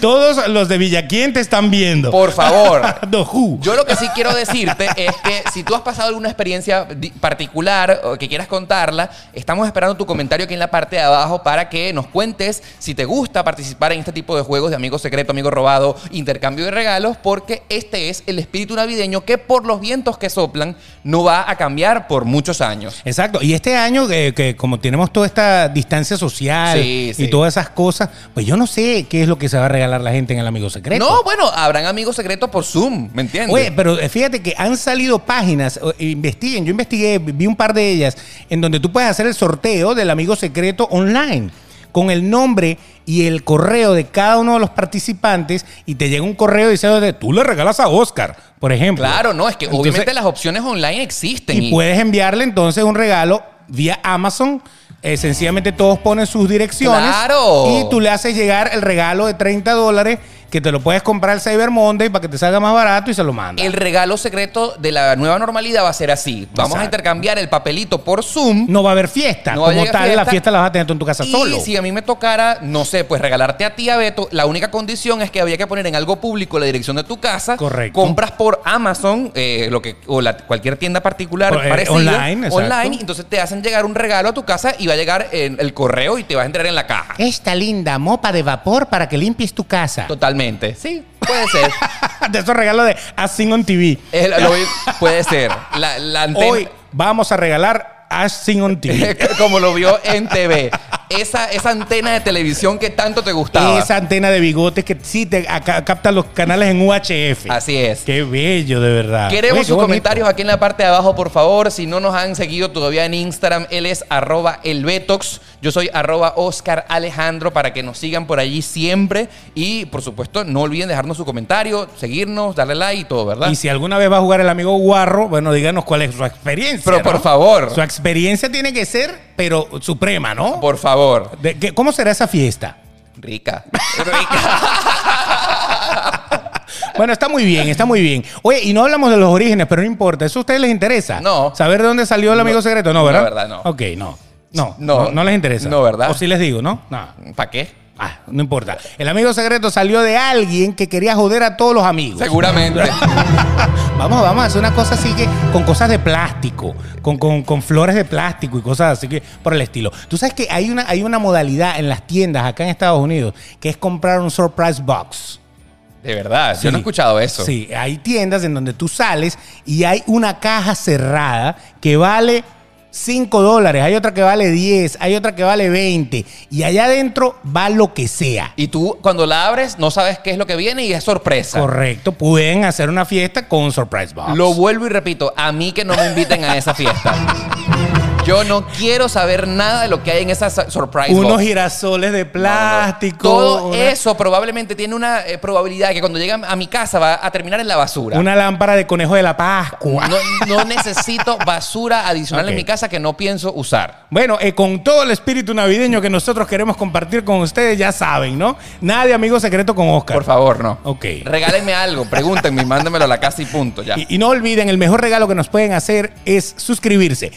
Todos los de Villaquien te están viendo. Por favor. Yo lo que sí quiero decirte es que si tú has pasado alguna experiencia particular o que quieras contarla, estamos esperando tu comentario aquí en la parte de abajo para que nos cuentes si te gusta participar en este tipo de juegos de amigo secreto, amigo robado, intercambio de regalos, porque este es el espíritu navideño que por los vientos que soplan no va a cambiar por muchos años. Exacto. Y este año, eh, que como tenemos toda esta distancia social Sí, sí. y todas esas cosas, pues yo no sé qué es lo que se va a regalar la gente en el Amigo Secreto. No, bueno, habrán amigos secretos por Zoom, ¿me entiendes? Oye, pero eh, fíjate que han salido páginas, investiguen, yo investigué, vi un par de ellas, en donde tú puedes hacer el sorteo del amigo secreto online, con el nombre y el correo de cada uno de los participantes, y te llega un correo diciendo, tú le regalas a Oscar, por ejemplo. claro, no, es que Entonces, obviamente las opciones online existen. Y puedes enviarle entonces un regalo vía Amazon. Eh, sencillamente todos ponen sus direcciones. ¡Claro! Y tú le haces llegar el regalo de 30 dólares que te lo puedes comprar el Cyber Monday para que te salga más barato y se lo mandas. El regalo secreto de la nueva normalidad va a ser así. Vamos a intercambiar el papelito por Zoom. No va a haber fiesta. No Como tal, la fiesta. fiesta la vas a tener tú en tu casa y solo. si a mí me tocara, no sé, pues regalarte a ti, a Beto, la única condición es que había que poner en algo público la dirección de tu casa. Correcto. Compras por Amazon, eh, lo que, o la- cualquier tienda particular Por- eh, parecida. online, exacto. Online, entonces te hacen llegar un regalo a tu casa y va a llegar en el correo y te vas a entrar en la caja. Esta linda mopa de vapor para que limpies tu casa. Totalmente. Sí, puede ser. de esos regalos de As Seen on TV. Lo- puede ser. La, la antena. Hoy vamos a regalar As Seen on TV. como lo vio en TV. Esa, esa antena de televisión que tanto te gustaba. Esa antena de bigotes que sí te capta los canales en UHF. Así es. Qué bello, de verdad. Queremos Oye, sus comentarios aquí en la parte de abajo, por favor. Si no nos han seguido todavía en Instagram, él es arroba elbetox. Yo soy arroba Oscar Alejandro para que nos sigan por allí siempre. Y por supuesto, no olviden dejarnos su comentario, seguirnos, darle like y todo, ¿verdad? Y si alguna vez va a jugar el amigo Guarro, bueno, díganos cuál es su experiencia. Pero ¿no? por favor. Su experiencia tiene que ser, pero suprema, ¿no? Por favor. De- ¿qué- ¿Cómo será esa fiesta? Rica. Rica. Bueno, está muy bien, está muy bien. Oye, y no hablamos de los orígenes, pero no importa. ¿Eso a ustedes les interesa? No. ¿Saber de dónde salió el amigo No. secreto? No, No, ¿verdad? verdad, no. Ok, no. No, No. no, no les interesa. No, ¿verdad? O si les digo, ¿no? No. ¿Para qué? Ah, no importa. El amigo secreto salió de alguien que quería joder a todos los amigos. Seguramente. Vamos, vamos a hacer una cosa así que con cosas de plástico, con, con- con flores de plástico y cosas así que por el estilo. Tú sabes que hay una, hay una modalidad en las tiendas acá en Estados Unidos que es comprar un surprise box. De verdad. Sí. Yo no he escuchado eso. Sí, hay tiendas en donde tú sales y hay una caja cerrada que vale 5 dólares, hay otra que vale 10, hay otra que vale 20 y allá adentro va lo que sea. Y tú, cuando la abres, no sabes qué es lo que viene y es sorpresa. Correcto, pueden hacer una fiesta con un surprise box. Lo vuelvo y repito, a mí que no me inviten a esa fiesta. Yo no quiero saber nada de lo que hay en esa su- surprise Unos box. girasoles de No, no. plástico. Todo una- eso probablemente tiene una eh, probabilidad de que cuando llegue a mi casa va a terminar en la basura. Una lámpara de conejo de la Pascua. No, no necesito basura adicional en mi casa que no pienso usar. Bueno, eh, con todo el espíritu navideño que nosotros queremos compartir con ustedes, ya saben, ¿no? Nadie amigo secreto con Oscar. Por favor, no. Ok. Regálenme algo, pregúntenme y mándenmelo a la casa y punto, ya. Y, y no olviden, el mejor regalo que nos pueden hacer es suscribirse.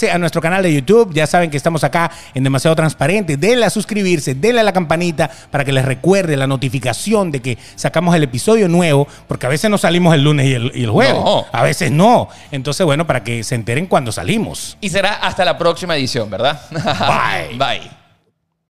Suscríbanse a nuestro canal de YouTube. Ya saben que estamos acá en Demasiado Transparente. Denle a suscribirse, denle a la campanita para que les recuerde la notificación de que sacamos el episodio nuevo, porque a veces no salimos el lunes y el, y el jueves. No. A veces no. Entonces, bueno, para que se enteren cuando salimos. Y será hasta la próxima edición, ¿verdad? Bye. Bye.